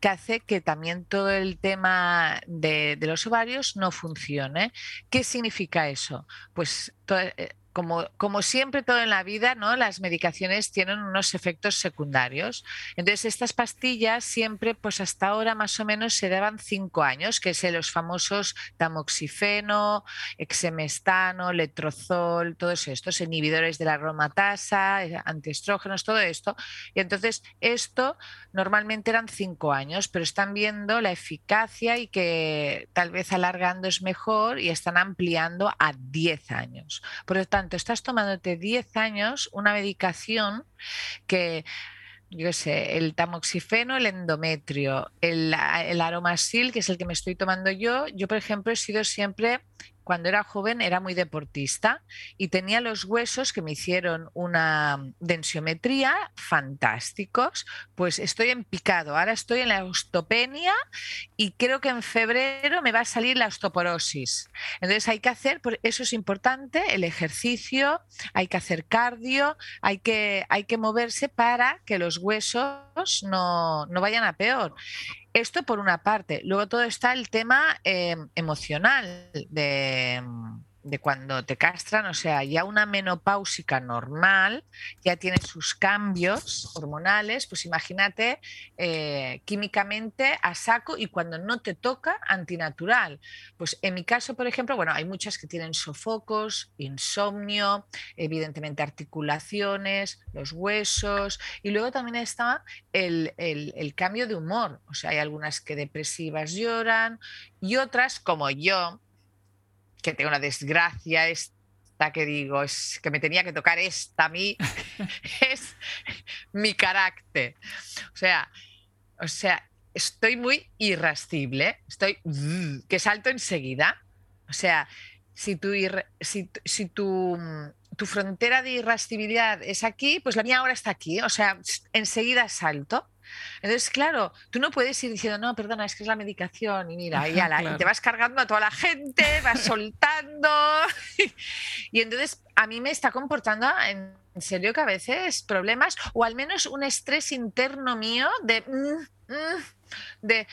que hace que también todo el tema de, los ovarios no funcione. ¿Qué significa eso? Pues eh, como, como siempre todo en la vida, ¿no? Las medicaciones tienen unos efectos secundarios. Entonces, estas pastillas siempre, pues hasta ahora más o menos se daban cinco años, que es los famosos tamoxifeno, exemestano, letrozol, todos estos inhibidores de la aromatasa, antiestrógenos, todo esto. Y entonces, esto normalmente eran cinco años, pero están viendo la eficacia y que tal vez alargando es mejor y están ampliando a 10 años. Por lo tanto, estás tomándote 10 años una medicación que yo sé, el tamoxifeno, el endometrio, el, el aromasil, que es el que me estoy tomando yo. Yo, por ejemplo, he sido siempre, cuando era joven, era muy deportista y tenía los huesos que me hicieron una densiometría fantásticos. Pues estoy en picado. Ahora estoy en la osteopenia y creo que en febrero me va a salir la osteoporosis. Entonces hay que hacer, eso es importante, el ejercicio, hay que hacer cardio, hay que, hay que moverse para que los huesos no, no vayan a peor. Esto por una parte. Luego todo está el tema eh, emocional de, de cuando te castran, o sea, ya una menopáusica normal ya tiene sus cambios hormonales, pues imagínate eh, químicamente a saco y cuando no te toca, antinatural. Pues en mi caso, por ejemplo, bueno, hay muchas que tienen sofocos, insomnio, evidentemente articulaciones, los huesos, y luego también está el, el, el cambio de humor, o sea, hay algunas que depresivas lloran y otras como yo, que tengo una desgracia esta que digo, es que me tenía que tocar esta a mí, es mi carácter. O sea, o sea, estoy muy irascible, estoy que salto enseguida. O sea, si tu, si, si tu, tu frontera de irascibilidad es aquí, pues la mía ahora está aquí. O sea, enseguida salto. Entonces, claro, tú no puedes ir diciendo, no, perdona, es que es la medicación y mira, y, ala, claro. y te vas cargando a toda la gente, vas soltando. y entonces a mí me está comportando en serio que a veces problemas o al menos un estrés interno mío de... Mm, mm, de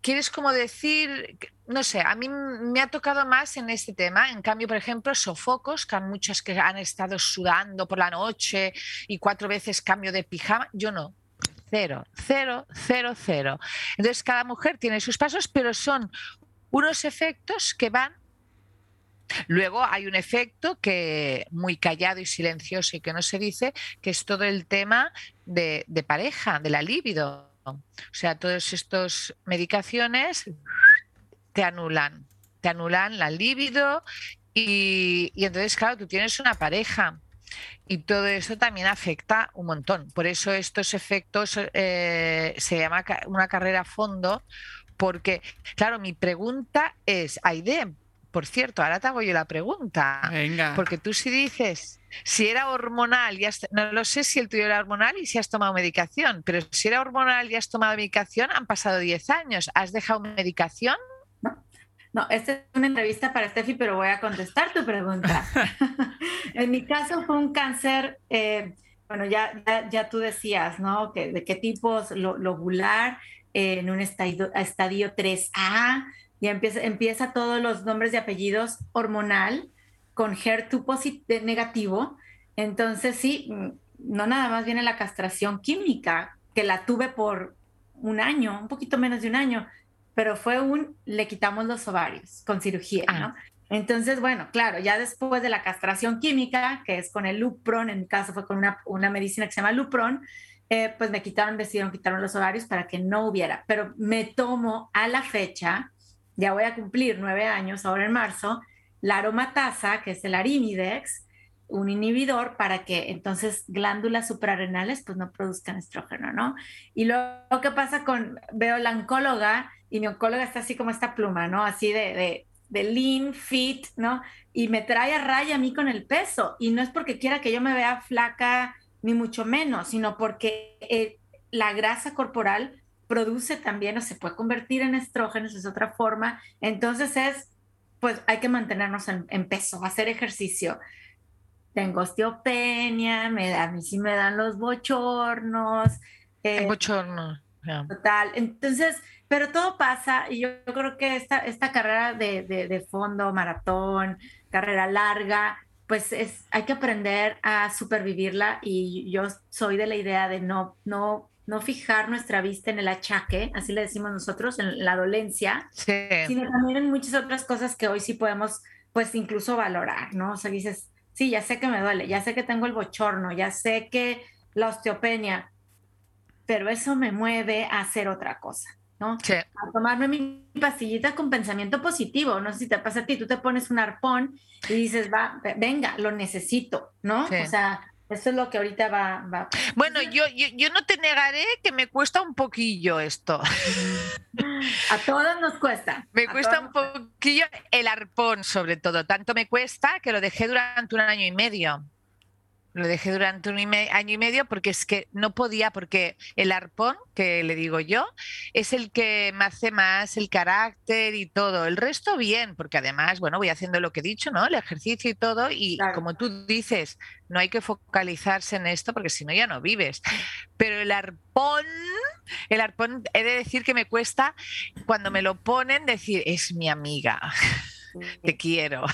quieres como decir, no sé, a mí me ha tocado más en este tema. En cambio, por ejemplo, sofocos, que hay muchas que han estado sudando por la noche y cuatro veces cambio de pijama, yo no. Cero, cero, cero, cero. Entonces, cada mujer tiene sus pasos, pero son unos efectos que van. Luego hay un efecto que muy callado y silencioso y que no se dice, que es todo el tema de, pareja, de la libido. O sea, todas estas medicaciones te anulan, te anulan la libido y, y entonces, claro, tú tienes una pareja y todo eso también afecta un montón. Por eso estos efectos eh, se llama una carrera a fondo, porque, claro, mi pregunta es, Aide, por cierto, ahora te hago yo la pregunta. Venga. Porque tú si dices, si era hormonal, ya no lo sé si el tuyo era hormonal y si has tomado medicación, pero si era hormonal y has tomado medicación, han pasado 10 años. ¿Has dejado medicación? No, esta es una entrevista para Steffi, pero voy a contestar tu pregunta. en mi caso fue un cáncer, eh, bueno, ya, ya, tú decías, ¿no? Que, ¿De qué tipos? lobular, eh, en un estadio, estadio 3A, ya empieza, empieza todos los nombres y apellidos hormonal con HER2 negativo. Entonces, sí, mm, no nada más viene la castración química, que la tuve por un año, un poquito menos de un año, pero fue un, le quitamos los ovarios con cirugía, ¿no? Ah. Entonces, bueno, claro, ya después de la castración química, que es con el Lupron, en mi caso fue con una, una medicina que se llama Lupron, eh, pues me quitaron, decidieron quitaron los ovarios para que no hubiera, pero me tomo a la fecha, ya voy a cumplir nueve años ahora en marzo, la aromatasa, que es el arimidex, un inhibidor para que entonces glándulas suprarrenales pues no produzcan estrógeno, ¿no? Y luego, ¿qué pasa con, veo la oncóloga y mi oncóloga está así como esta pluma, ¿no? Así de, de, lean, fit, ¿no? Y me trae a raya a mí con el peso. Y no es porque quiera que yo me vea flaca, ni mucho menos, sino porque eh, la grasa corporal produce también o se puede convertir en estrógenos, es otra forma. Entonces es, pues hay que mantenernos en, peso, hacer ejercicio. Tengo osteopenia, me da, a mí sí me dan los bochornos. Eh, bochorno. Total. Entonces, pero todo pasa y yo, creo que esta, esta carrera de, de, fondo, maratón, carrera larga, pues es, hay que aprender a supervivirla y yo soy de la idea de no, no, no fijar nuestra vista en el achaque, así le decimos nosotros, en la dolencia, sino también en muchas otras cosas que hoy sí podemos, pues incluso valorar, ¿no? O sea, dices, sí, ya sé que me duele, ya sé que tengo el bochorno, ya sé que la osteopenia, pero eso me mueve a hacer otra cosa. ¿no? A tomarme mi pastillita con pensamiento positivo. No sé si te pasa a ti, tú te pones un arpón y dices, va, venga, lo necesito, ¿no? O sea, eso es lo que ahorita va. va. Bueno, yo, yo, no te negaré que me cuesta un poquillo esto. A todos nos cuesta. Me cuesta un poquillo el arpón, sobre todo. Tanto me cuesta que lo dejé durante un año y medio. Lo dejé durante un año y medio porque es que no podía, porque el arpón, que le digo yo, es el que me hace más el carácter y todo. El resto bien, porque además, bueno, voy haciendo lo que he dicho, ¿no? El ejercicio y todo. Y como tú dices, no hay que focalizarse en esto porque si no ya no vives. Pero el arpón, el arpón, he de decir que me cuesta cuando me lo ponen decir, es mi amiga. Te quiero.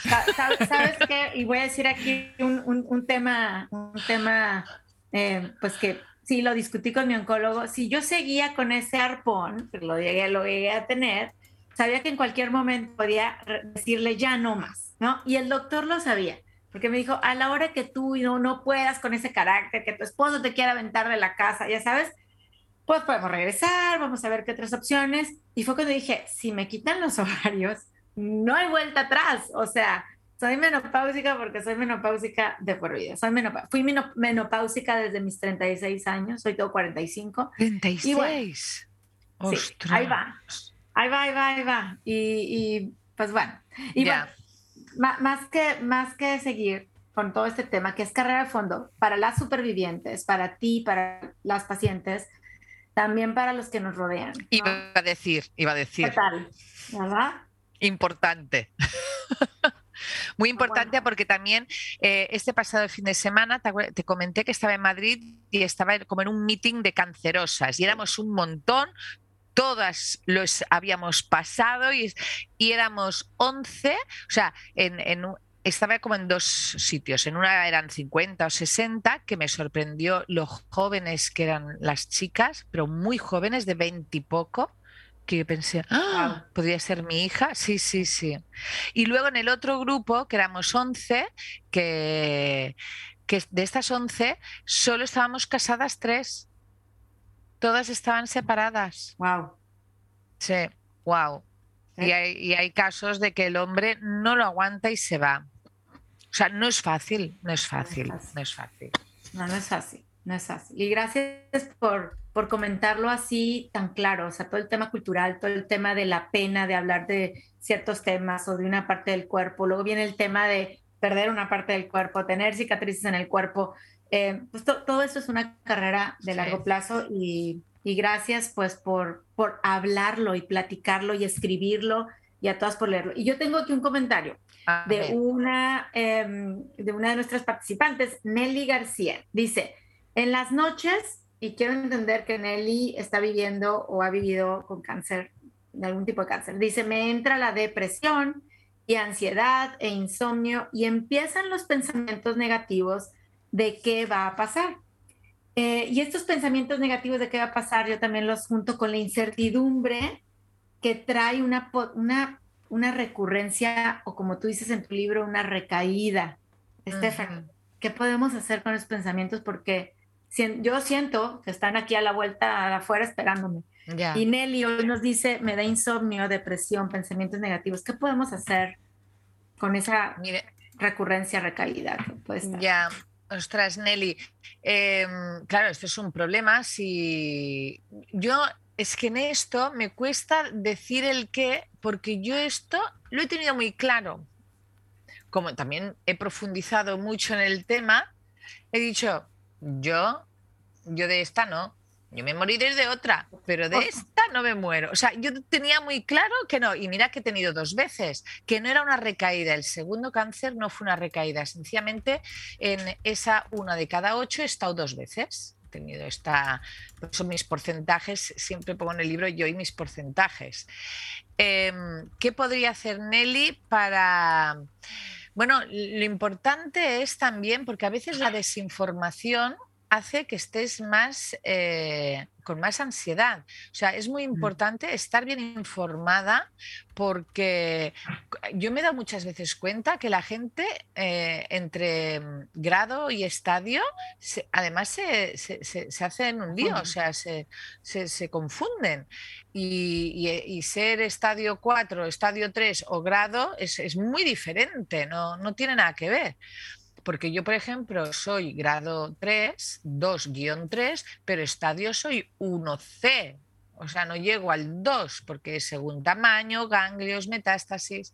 ¿Sabes qué? Y voy a decir aquí un, tema, un tema, eh, pues que sí lo discutí con mi oncólogo. Si yo seguía con ese arpón, que lo llegué, lo llegué a tener, sabía que en cualquier momento podía decirle ya no más, ¿no? Y el doctor lo sabía, porque me dijo, a la hora que tú no, no puedas con ese carácter, que tu esposo te quiera aventar de la casa, ya sabes, pues podemos regresar, vamos a ver qué otras opciones. Y fue cuando dije, si me quitan los ovarios, no hay vuelta atrás. O sea, soy menopáusica porque soy menopáusica de por vida. Soy fui menopáusica desde mis 36 años, soy todo 45. 36. ahí va. Ahí va, ahí va, ahí va. Y, pues bueno. Y bueno, más, que, más que seguir con todo este tema, que es carrera de fondo, para las supervivientes, para ti, para las pacientes, también para los que nos rodean. Iba a decir, iba a decir. ¿Qué tal? ¿Verdad? Importante. Muy importante porque también eh, este pasado fin de semana te, comenté que estaba en Madrid y estaba como en un meeting de cancerosas y éramos un montón, todas los habíamos pasado y, éramos 11, o sea, en, estaba como en dos sitios, en una eran 50 o 60, que me sorprendió lo jóvenes que eran las chicas, pero muy jóvenes, de 20 y poco que pensé, ¡Ah! podría ser mi hija, sí, sí, sí. Y luego en el otro grupo, que éramos 11, que, que de estas 11 solo estábamos casadas tres. Todas estaban separadas. Wow. Sí, wow. Y, hay, y hay casos de que el hombre no lo aguanta y se va. O sea, no es fácil, no es fácil, no es fácil. No, no es fácil. no es fácil. Y gracias por, por comentarlo así tan claro, o sea, todo el tema cultural, todo el tema de la pena de hablar de ciertos temas o de una parte del cuerpo, luego viene el tema de perder una parte del cuerpo, tener cicatrices en el cuerpo, eh, pues todo eso es una carrera de largo plazo y, y, gracias pues por, por hablarlo y platicarlo y escribirlo y a todas por leerlo. Y yo tengo aquí un comentario de una, em, de una de nuestras participantes, Nelly García. Dice, en las noches, y quiero entender que Nelly está viviendo o ha vivido con cáncer, de algún tipo de cáncer, dice, me entra la depresión y ansiedad e insomnio y empiezan los pensamientos negativos de qué va a pasar. Eh, y estos pensamientos negativos de qué va a pasar, yo también los junto con la incertidumbre que trae una, una una recurrencia o como tú dices en tu libro, una recaída. Estefan, ¿qué podemos hacer con esos pensamientos? Porque yo siento que están aquí a la vuelta afuera esperándome. Y Nelly hoy nos dice, me da insomnio, depresión, pensamientos negativos. ¿Qué podemos hacer con esa recurrencia, recaída? Ya, ostras, Nelly. Em, claro, esto es un problema. Si yo es que en esto me cuesta decir el qué, porque yo esto lo he tenido muy claro. Como también he profundizado mucho en el tema, he dicho, yo, yo de esta no, yo me moriré de otra, pero de esta no me muero. O sea, yo tenía muy claro que no, y mira que he tenido dos veces, que no era una recaída. El segundo cáncer no fue una recaída, sencillamente en esa una de cada ocho he estado dos veces tenido esta, son mis porcentajes, siempre pongo en el libro yo y mis porcentajes. Em, ¿Qué podría hacer Nelly para... Bueno, lo importante es también, porque a veces la desinformación hace que estés más eh, con más ansiedad. O sea, es muy importante estar bien informada porque yo me he dado muchas veces cuenta que la gente eh, entre grado y estadio además se, se, hacen un lío, o sea, se, confunden. Y, ser estadio 4, estadio 3 o grado es, es muy diferente, no, no tiene nada que ver porque yo, por ejemplo, soy grado 3, 2-3, pero estadio soy 1C, o sea, no llego al 2 porque según tamaño, ganglios, metástasis.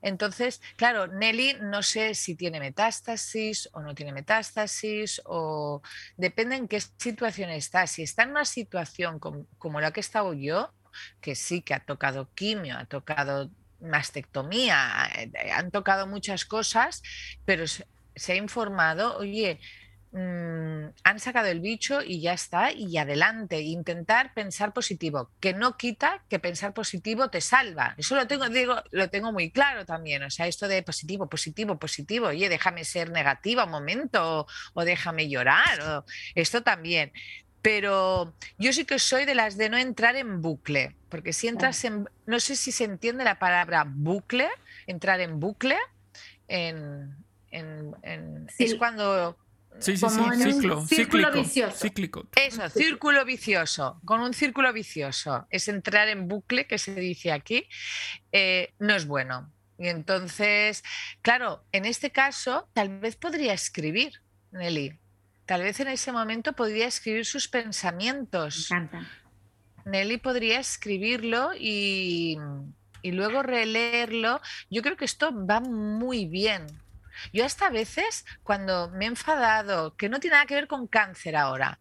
Entonces, claro, Nelly no sé si tiene metástasis o no tiene metástasis o depende en qué situación está. Si está en una situación como, como la que he estado yo, que sí que ha tocado quimio, ha tocado mastectomía, eh, han tocado muchas cosas, pero se ha informado, oye, mm, han sacado el bicho y ya está, y adelante, intentar pensar positivo, que no quita que pensar positivo te salva. Eso lo tengo, digo, lo tengo muy claro también. O sea, esto de positivo, positivo, positivo, oye, déjame ser negativa un momento, o, déjame llorar, o, esto también. Pero yo sí que soy de las de no entrar en bucle, porque si entras en, no sé si se entiende la palabra bucle, entrar en bucle, en, es cuando... Sí, sí, sí, ciclo, círculo vicioso. Cíclico. Eso, círculo vicioso. Con un círculo vicioso. Es entrar en bucle, que se dice aquí, eh, no es bueno. Y entonces, claro, en este caso, tal vez podría escribir, Nelly. Tal vez en ese momento podría escribir sus pensamientos. Me encanta. Nelly podría escribirlo y, y luego releerlo. Yo creo que esto va muy bien yo hasta a veces, cuando me he enfadado, que no tiene nada que ver con cáncer ahora,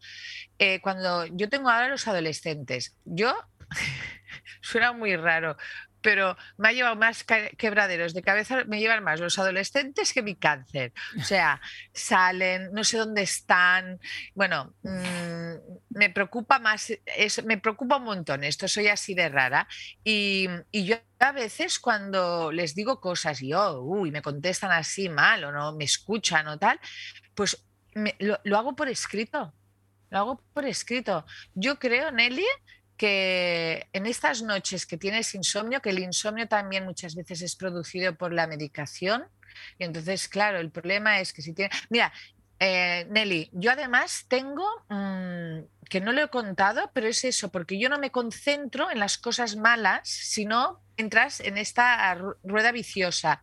eh, cuando yo tengo ahora los adolescentes, yo, suena muy raro, pero me ha llevado más quebraderos de cabeza, me llevan más los adolescentes que mi cáncer. O sea, salen, no sé dónde están. Bueno, mm, me preocupa más, me preocupa un montón esto, soy así de rara. Y, yo a veces cuando les digo cosas y oh, uy, me contestan así mal o no me escuchan o tal, pues lo, lo hago por escrito. Lo hago por escrito. Yo creo, Nelly, que en estas noches que tienes insomnio, que el insomnio también muchas veces es producido por la medicación, y entonces, claro, el problema es que si tiene... Mira, eh, Nelly, yo además tengo, mm, que no lo he contado, pero es eso, porque yo no me concentro en las cosas malas, sino entras en esta rueda viciosa.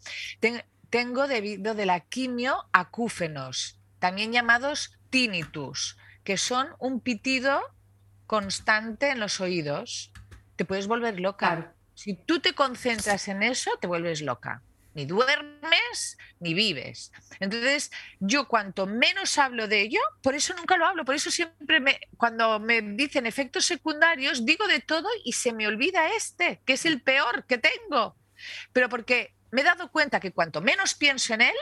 tengo debido de la quimio acúfenos, también llamados tinnitus que son un pitido constante en los oídos. Te puedes volver loca. Si tú te concentras en eso, te vuelves loca. Ni duermes ni vives. Entonces, yo cuanto menos hablo de ello, por eso nunca lo hablo, por eso siempre me, cuando me dicen efectos secundarios, digo de todo y se me olvida este, que es el peor que tengo. Pero porque me he dado cuenta que cuanto menos pienso en él,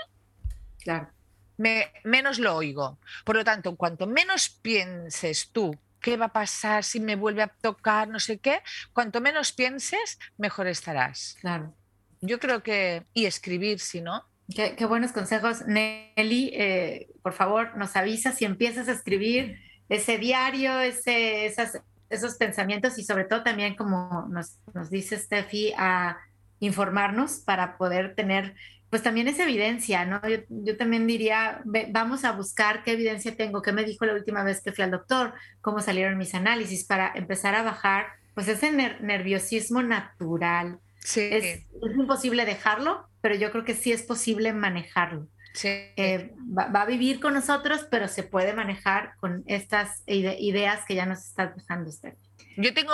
claro. me, menos lo oigo. Por lo tanto, cuanto menos pienses tú qué va a pasar si me vuelve a tocar, no sé qué, cuanto menos pienses, mejor estarás. Claro. Yo creo que, y escribir, si no. Qué, buenos consejos. Nelly, eh, por favor, nos avisa si empiezas a escribir ese diario, ese, esas, esos pensamientos y sobre todo también, como nos, nos dice Steffi, a informarnos para poder tener pues también es evidencia, ¿no? Yo, también diría, vamos a buscar qué evidencia tengo, qué me dijo la última vez que fui al doctor, cómo salieron mis análisis, para empezar a bajar, pues ese nerviosismo natural. Sí. Es, imposible dejarlo, pero yo creo que sí es posible manejarlo. Sí. Eh, va, a vivir con nosotros, pero se puede manejar con estas ideas que ya nos está dejando usted. Yo tengo,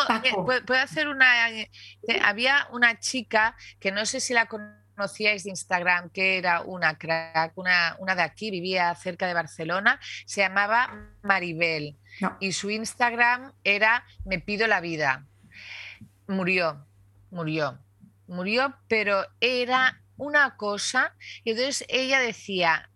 puedo hacer una, eh, había una chica que no sé si la conocíais de Instagram, que era una crack, una, una de aquí, vivía cerca de Barcelona, se llamaba Maribel. Y su Instagram era Me pido la vida. Murió, murió, murió, pero era una cosa. Y entonces ella decía,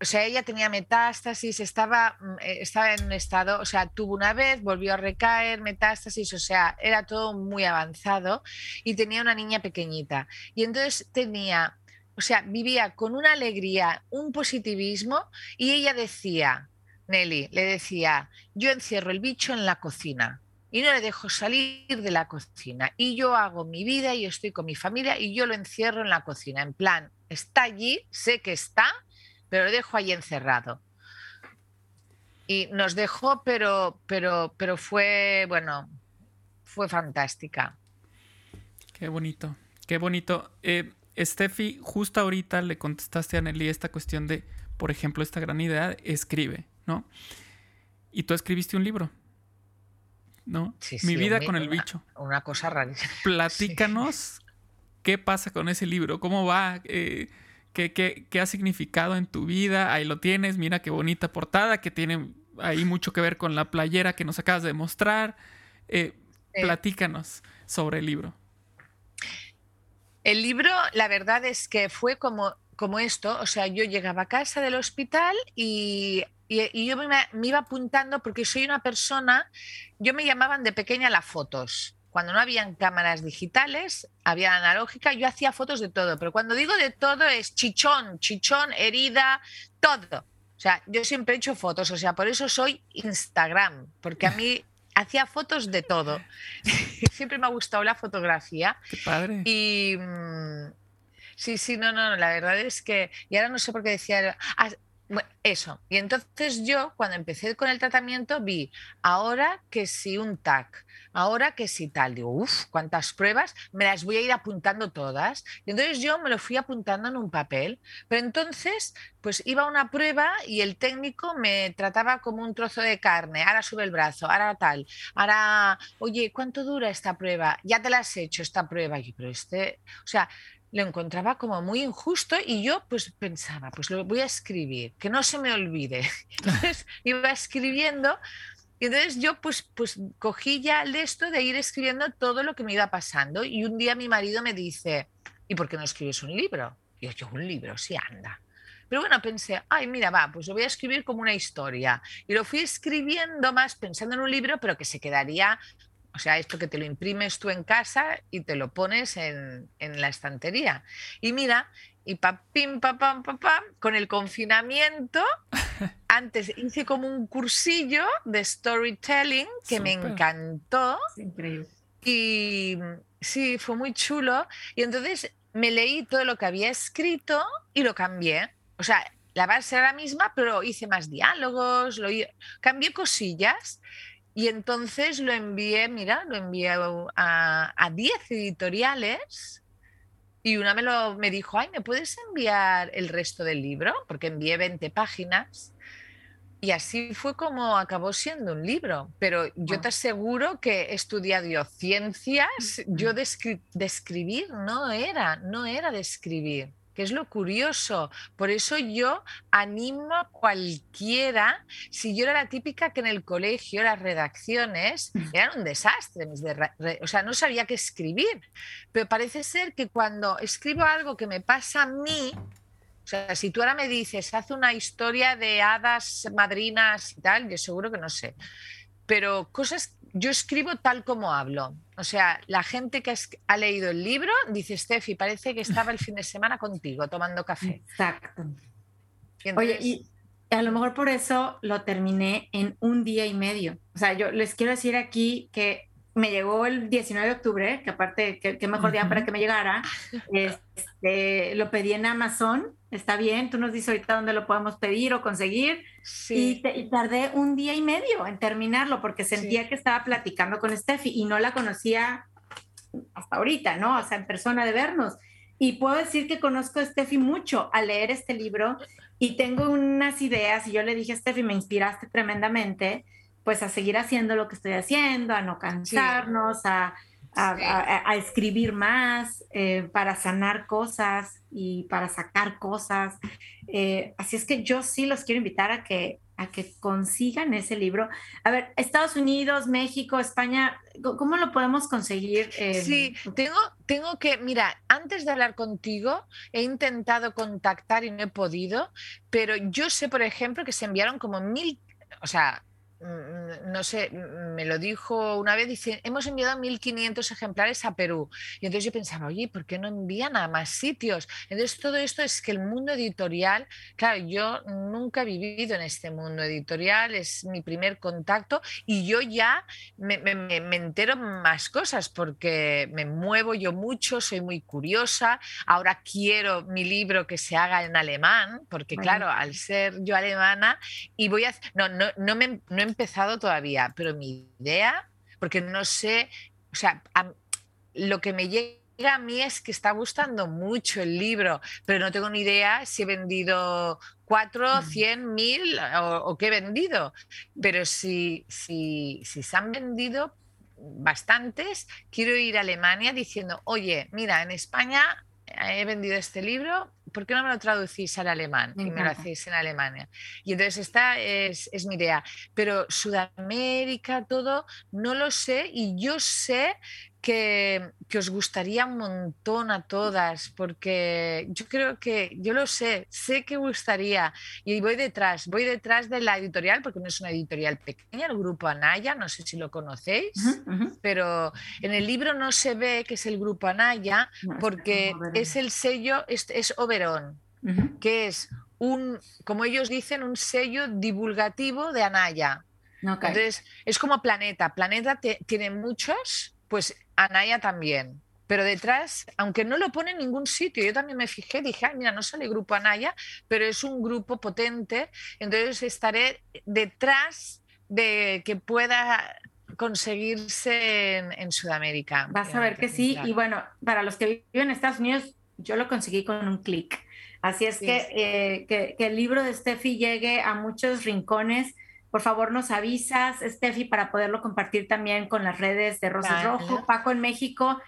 o sea, ella tenía metástasis, estaba, mm, eh, estaba en un estado, o sea, tuvo una vez, volvió a recaer, metástasis, o sea, era todo muy avanzado y tenía una niña pequeñita. Y entonces tenía, o sea, vivía con una alegría, un positivismo y ella decía, Nelly, le decía, yo encierro el bicho en la cocina y no le dejo salir de la cocina y yo hago mi vida y estoy con mi familia y yo lo encierro en la cocina, en plan, está allí, sé que está pero lo dejo ahí encerrado. Y nos dejó, pero, pero, pero fue, bueno, fue fantástica. Qué bonito, qué bonito. Eh, Steffi, justo ahorita le contestaste a Nelly esta cuestión de, por ejemplo, esta gran idea, escribe, ¿no? Y tú escribiste un libro, ¿no? Mi vida con el bicho. Una cosa rara. Platícanos qué pasa con ese libro, cómo va. Eh, ¿Qué, ha significado en tu vida? Ahí lo tienes, mira qué bonita portada, que tiene ahí mucho que ver con la playera que nos acabas de mostrar. Eh, platícanos sobre el libro. El libro, la verdad es que fue como, como esto, o sea, yo llegaba a casa del hospital y, yo me, me, iba apuntando porque soy una persona, yo me llamaban de pequeña las fotos cuando no habían cámaras digitales, había analógica, yo hacía fotos de todo, pero cuando digo de todo es chichón, chichón, herida, todo. O sea, yo siempre he hecho fotos, o sea, por eso soy Instagram, porque a mí hacía fotos de todo. siempre me ha gustado la fotografía. Qué padre. Y mm, sí, sí, no, no, la verdad es que, y ahora no sé por qué decía, ah, eso. Y entonces yo, cuando empecé con el tratamiento, vi, ahora que si un TAC, ahora que si tal, digo, uff, cuántas pruebas, me las voy a ir apuntando todas. Y entonces yo me lo fui apuntando en un papel. Pero entonces, pues iba a una prueba y el técnico me trataba como un trozo de carne, ahora sube el brazo, ahora tal, ahora, oye, ¿cuánto dura esta prueba? Ya te la has hecho esta prueba. Y pero este, o sea, lo encontraba como muy injusto y yo pues pensaba, pues lo voy a escribir, que no se me olvide. Entonces iba escribiendo y entonces yo pues, pues cogí ya el esto de ir escribiendo todo lo que me iba pasando y un día mi marido me dice, ¿y por qué no escribes un libro? Y yo, yo un libro, sí anda. Pero bueno, pensé, ay, mira, va, pues lo voy a escribir como una historia. Y lo fui escribiendo más pensando en un libro, pero que se quedaría o sea, esto que te lo imprimes tú en casa y te lo pones en, la estantería. Y mira, y pa, pim, pa, pam, pa, pam, con el confinamiento, antes hice como un cursillo de storytelling que me encantó. Increíble. Y sí, fue muy chulo. Y entonces me leí todo lo que había escrito y lo cambié. O sea, la base era la misma, pero hice más diálogos, lo, cambié cosillas y entonces lo envié, mira, lo envié a 10 editoriales y una me, lo, me dijo, ay, ¿me puedes enviar el resto del libro? Porque envié 20 páginas. y así fue como acabó siendo un libro. Pero yo te aseguro que he estudiado ciencias, yo de, escribir no era, no era de escribir que es lo curioso. Por eso yo animo a cualquiera, si yo era la típica que en el colegio las redacciones eran un desastre, o sea, no sabía qué escribir, pero parece ser que cuando escribo algo que me pasa a mí, o sea, si tú ahora me dices, haz una historia de hadas madrinas y tal, yo seguro que no sé. Pero cosas yo escribo tal como hablo. O sea, la gente que ha leído el libro dice, Steffi, parece que estaba el fin de semana contigo tomando café. Exacto. Oye, y a lo mejor por eso lo terminé en un día y medio. O sea, yo les quiero decir aquí que me llegó el 19 de octubre, que aparte, qué mejor día para que me llegara. Este, lo pedí en Amazon, está bien, tú nos dices ahorita dónde lo podemos pedir o conseguir. Sí. Y, tardé un día y medio en terminarlo porque sentía que estaba platicando con Steffi y no la conocía hasta ahorita, ¿no? O sea, en persona de vernos. Y puedo decir que conozco a Steffi mucho al leer este libro y tengo unas ideas y yo le dije a Steffi, me inspiraste tremendamente pues a seguir haciendo lo que estoy haciendo, a no cansarnos, a, escribir más, eh, para sanar cosas y para sacar cosas. Eh, así es que yo sí los quiero invitar a que, a que consigan ese libro. A ver, Estados Unidos, México, España, ¿cómo lo podemos conseguir? sí, tengo, tengo que, mira, antes de hablar contigo, he intentado contactar y no he podido, pero yo sé, por ejemplo, que se enviaron como mil, o sea, no sé, mm, me lo dijo una vez, dice, hemos enviado 1.500 ejemplares a Perú. Y entonces yo pensaba, oye, ¿por qué no envían a más sitios? Entonces todo esto es que el mundo editorial, claro, yo nunca he vivido en este mundo editorial, es mi primer contacto y yo ya me, me entero más cosas porque me muevo yo mucho, soy muy curiosa, ahora quiero mi libro que se haga en alemán, porque claro, al ser yo alemana y voy a... No, no, no me... No empezado todavía, pero mi idea, porque no sé, o sea, lo que me llega a mí es que está gustando mucho el libro, pero no tengo ni idea si he vendido cuatro, cien, mil o, qué he vendido. Pero si, si, si se han vendido bastantes, quiero ir a Alemania diciendo, oye, mira, en España he vendido este libro, ¿por qué no me lo traducís al alemán y me lo hacéis en Alemania? Y entonces esta es, es, mi idea. Pero Sudamérica, todo, no lo sé y yo sé que, os gustaría un montón a todas, porque yo creo que, yo lo sé, sé que gustaría y voy detrás, voy detrás de la editorial, porque no es una editorial pequeña, el grupo Anaya, no sé si lo conocéis, pero en el libro no se ve que es el grupo Anaya, porque es, el sello, es, es Oberón, que es un, como ellos dicen, un sello divulgativo de Anaya. Entonces, es como Planeta. Planeta tiene muchos, pues Anaya también. Pero detrás, aunque no lo pone en ningún sitio, yo también me fijé, dije, mira, no sale Grupo Anaya, pero es un grupo potente, entonces estaré detrás de que pueda conseguirse en, Sudamérica. Vas a ver que sí, y bueno, para los que viven en Estados Unidos, yo lo conseguí con un clic. Así es que, eh, que, que, el libro de Steffi llegue a muchos rincones por favor nos avisas, Steffi, para poderlo compartir también con las redes de Rosas Rojo. Paco en México,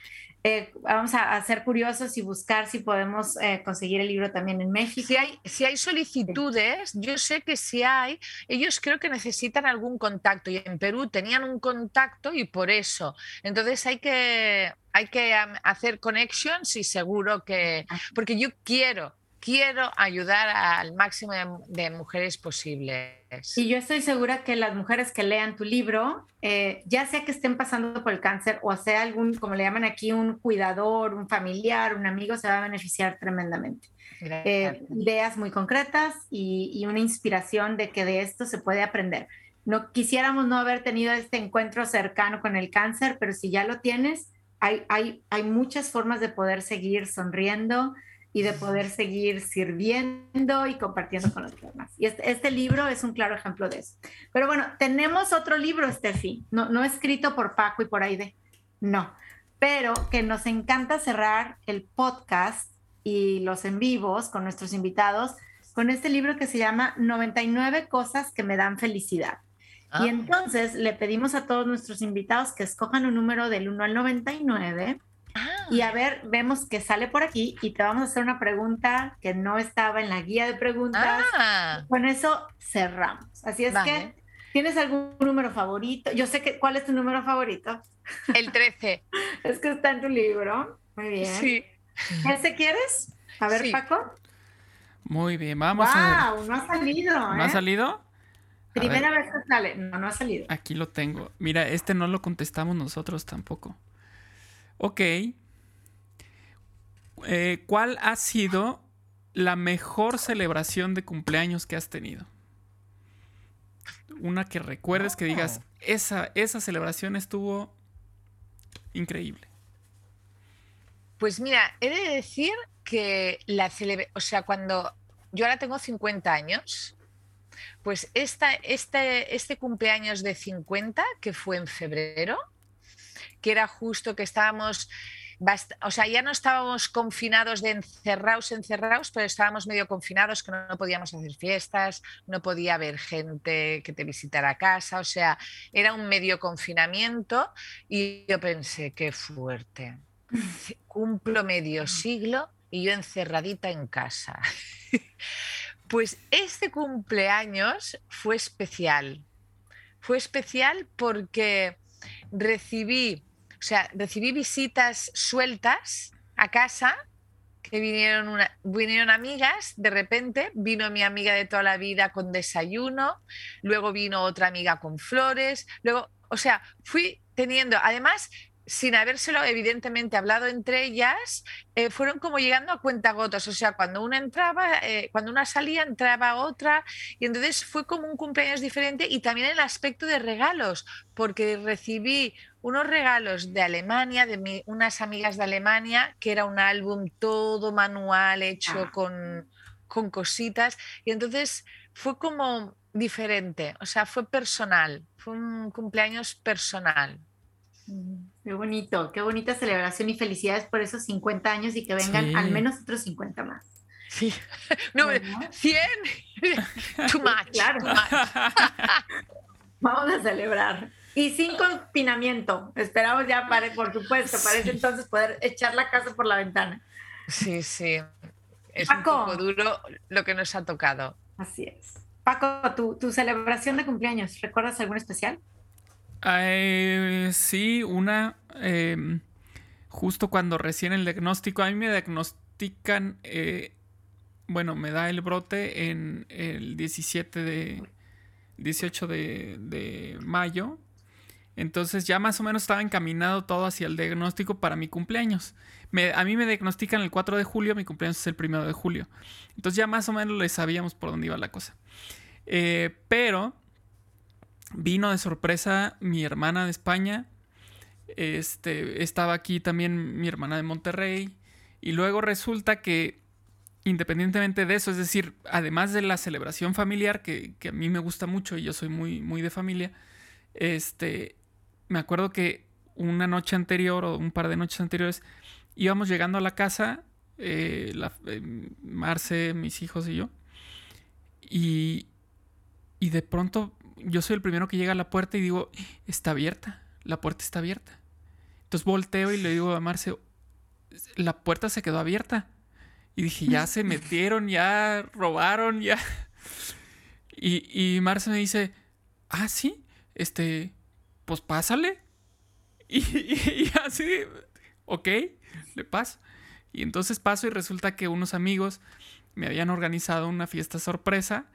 eh, vamos a, ser curiosos y buscar si podemos eh, conseguir el libro también en México. Si hay, si hay solicitudes, yo sé que si hay, ellos creo que necesitan algún contacto y en Perú tenían un contacto y por eso. Entonces hay que, hay que hacer connections y seguro que, porque yo quiero quiero ayudar al máximo de, mujeres posibles. Y yo estoy segura que las mujeres que lean tu libro, eh, ya sea que estén pasando por el cáncer o sea algún, como le llaman aquí, un cuidador, un familiar, un amigo, se va a beneficiar tremendamente. Eh, ideas muy concretas y, y, una inspiración de que de esto se puede aprender. No quisiéramos no haber tenido este encuentro cercano con el cáncer, pero si ya lo tienes, hay, hay, hay muchas formas de poder seguir sonriendo, y de poder seguir sirviendo y compartiendo con los demás. Y este, este, libro es un claro ejemplo de eso. Pero bueno, tenemos otro libro, Steffi, no, no escrito por Paco y por Aide, no, pero que nos encanta cerrar el podcast y los en vivos con nuestros invitados con este libro que se llama 99 cosas que me dan felicidad. Y Ah. entonces le pedimos a todos nuestros invitados que escojan un número del 1 al 99 Ah, y a ver, vemos que sale por aquí y te vamos a hacer una pregunta que no estaba en la guía de preguntas. ah, Con eso cerramos. Así es Vale. que, ¿tienes algún número favorito? Yo sé que, ¿cuál es tu número favorito? el 13. Es que está en tu libro. Muy bien. Sí. ¿Ese quieres? A ver, Sí. Paco. Muy bien, vamos a ver. ¡Wow! No ha salido. ¿No ha ¿eh? salido? A Primera ver, vez que sale. No, no ha salido. aquí lo tengo. Mira, este no lo contestamos nosotros tampoco. Ok. Eh, ¿Cuál ha sido la mejor celebración de cumpleaños que has tenido? Una que recuerdes que digas, esa, esa celebración estuvo increíble. Pues mira, he de decir que la celebra, o sea, cuando yo ahora tengo 50 años, pues esta, este, este cumpleaños de 50, que fue en febrero, que era justo que estábamos, o sea, ya no estábamos confinados de encerrados, encerrados, pero estábamos medio confinados, que no, no podíamos hacer fiestas, no podía haber gente que te visitara a casa, o sea, era un medio confinamiento y yo pensé, qué fuerte cumplo medio siglo y yo encerradita en casa. Pues este cumpleaños fue especial. Fue especial porque recibí, o sea, recibí visitas sueltas a casa que vinieron, una- vinieron amigas, de repente vino mi amiga de toda la vida con desayuno, luego vino otra amiga con flores, luego, o sea, fui teniendo, además, sin habérselo evidentemente hablado entre ellas, eh, fueron como llegando a cuentagotas, o sea, cuando una entraba, eh, cuando una salía, entraba otra, y entonces fue como un cumpleaños diferente y también el aspecto de regalos, porque recibí unos regalos de Alemania, de mi- unas amigas de Alemania, que era un álbum todo manual hecho Ah. con, con cositas, y entonces fue como diferente, o sea, fue personal, fue un cumpleaños personal. Qué bonito, qué bonita celebración y felicidades por esos 50 años y que vengan Sí. al menos otros 50 más. Sí. No, Bueno. 100. Too much. Claro. too much. Vamos a celebrar. Y sin confinamiento. Esperamos ya, para, por supuesto, para ese entonces poder echar la casa por la ventana. Sí, sí. Es Paco. un poco duro lo que nos ha tocado. Así es. Paco, tu, tu celebración de cumpleaños, ¿recuerdas algún especial? Eh, sí, una. em, justo cuando recién el diagnóstico, a mí me diagnostican. eh, bueno, me da el brote en el 17 de. 18 de, de mayo. Entonces ya más o menos estaba encaminado todo hacia el diagnóstico para mi cumpleaños. A mí me diagnostican el 4 de julio, mi cumpleaños es el 1 de julio. Entonces ya más o menos le sabíamos por dónde iba la cosa. Eh, pero vino de sorpresa mi hermana de España. Este, estaba aquí también mi hermana de Monterrey. Y luego resulta que, independientemente de eso, es decir, además de la celebración familiar, que, que a mí me gusta mucho y yo soy muy, muy de familia, este, me acuerdo que una noche anterior o un par de noches anteriores íbamos llegando a la casa, eh, la- eh, Marce, mis hijos y yo, y, y de pronto yo soy el primero que llega a la puerta y digo, está abierta, la puerta está abierta. Entonces volteo y le digo a Marce, la puerta se quedó abierta. Y dije, ya se metieron, ya robaron, ya. Y, y Marce me dice, ah, sí, este, pues pásale. Y, y- y así, ok, le paso. Y entonces paso y resulta que unos amigos me habían organizado una fiesta sorpresa.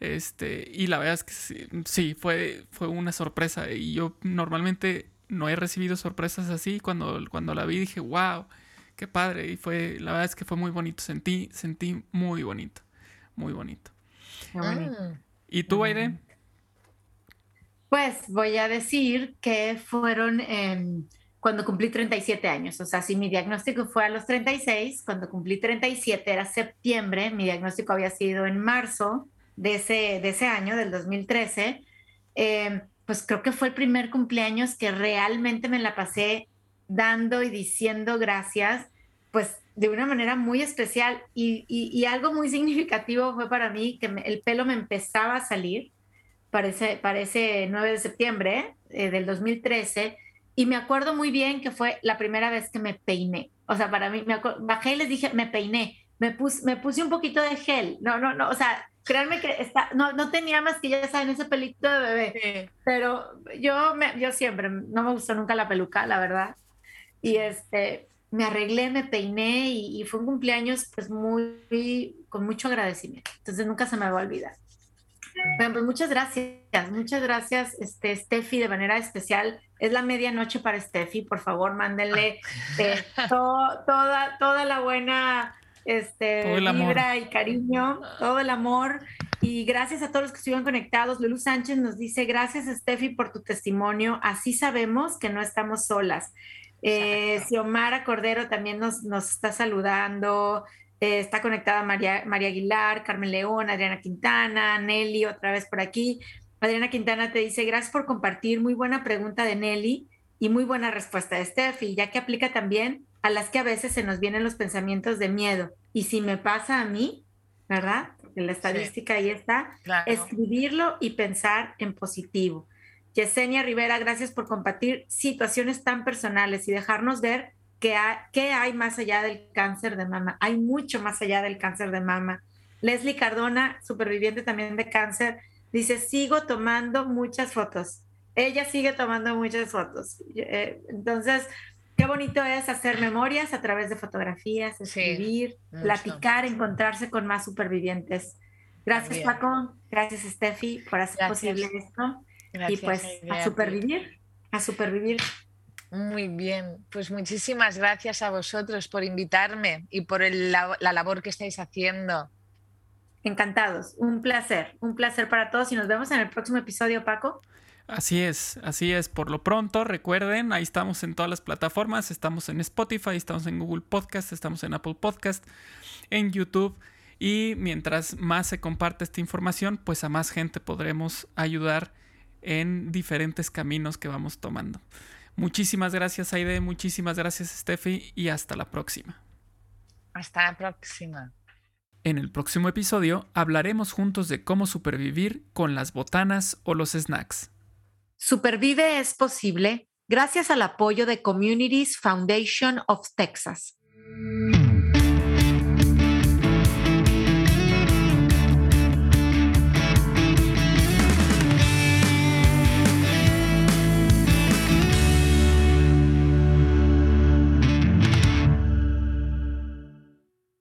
Este, y la verdad es que sí, sí, fue, fue una sorpresa. Y yo normalmente no he recibido sorpresas así. Cuando, cuando la vi dije, wow, qué padre. Y fue, la verdad es que fue muy bonito. Sentí, sentí muy bonito. Muy bonito. Qué bonito. ¿Y tú, Aide? Pues voy a decir que fueron cuando cumplí 37 años. O sea, si mi diagnóstico fue a los 36, cuando cumplí 37 era septiembre, mi diagnóstico había sido en marzo de ese, de ese año, del 2013. em, pues creo que fue el primer cumpleaños que realmente me la pasé dando y diciendo gracias, pues de una manera muy especial y, algo muy significativo fue para mí que el pelo me empezaba a salir parece ese, 9 de septiembre eh, del 2013 y me acuerdo muy bien que fue la primera vez que me peiné. O sea, para mí, me bajé y les dije, me peiné, me, puse me puse un poquito de gel. No, no, no, o sea, créanme que está, no, no tenía más que ya saben ese pelito de bebé. Pero yo, me, yo siempre, no me gustó nunca la peluca, la verdad. Y este, me arreglé, me peiné y, fue un cumpleaños pues muy, con mucho agradecimiento. Entonces nunca se me va a olvidar. Bueno, pues muchas gracias, muchas gracias, este, Steffi, de manera especial. Es la medianoche para Steffi, por favor, mándenle eh, toda, toda la buena este, vibra y cariño, todo el amor. Y gracias a todos los que estuvieron conectados. Lulu Sánchez nos dice, gracias Steffi por tu testimonio, así sabemos que no estamos solas. Eh, Xiomara Cordero también nos, nos está saludando. Eh, está conectada María, María Aguilar, Carmen León, Adriana Quintana, Nelly, otra vez por aquí. Adriana Quintana te dice, gracias por compartir, muy buena pregunta de Nelly y muy buena respuesta de Steffi, ya que aplica también a las que a veces se nos vienen los pensamientos de miedo. Y si me pasa a mí, ¿verdad? Porque la estadística ahí está, escribirlo y pensar en positivo. Yesenia Rivera, gracias por compartir situaciones tan personales y dejarnos ver ¿Qué hay, más allá del cáncer de mama? Hay mucho más allá del cáncer de mama. Leslie Cardona, superviviente también de cáncer, dice, sigo tomando muchas fotos. Ella sigue tomando muchas fotos. Eh, entonces, qué bonito es hacer memorias a través de fotografías, escribir, platicar, encontrarse con más supervivientes. Gracias, Paco. Gracias, Steffi, por hacer posible esto. y pues a supervivir, a supervivir. Muy bien, pues muchísimas gracias a vosotros por invitarme y por la, labor que estáis haciendo. Encantados, un placer, un placer para todos y nos vemos en el próximo episodio, Paco. Así es, así es. Por lo pronto, recuerden, ahí estamos en todas las plataformas, estamos en Spotify, estamos en Google Podcast, estamos en Apple Podcast, en YouTube. Y mientras más se comparte esta información, pues a más gente podremos ayudar en diferentes caminos que vamos tomando. Muchísimas gracias, Aide. Muchísimas gracias, Steffi. Y hasta la próxima. Hasta la próxima. En el próximo episodio hablaremos juntos de cómo supervivir con las botanas o los snacks. Supervive es posible gracias al apoyo de Communities Foundation of Texas.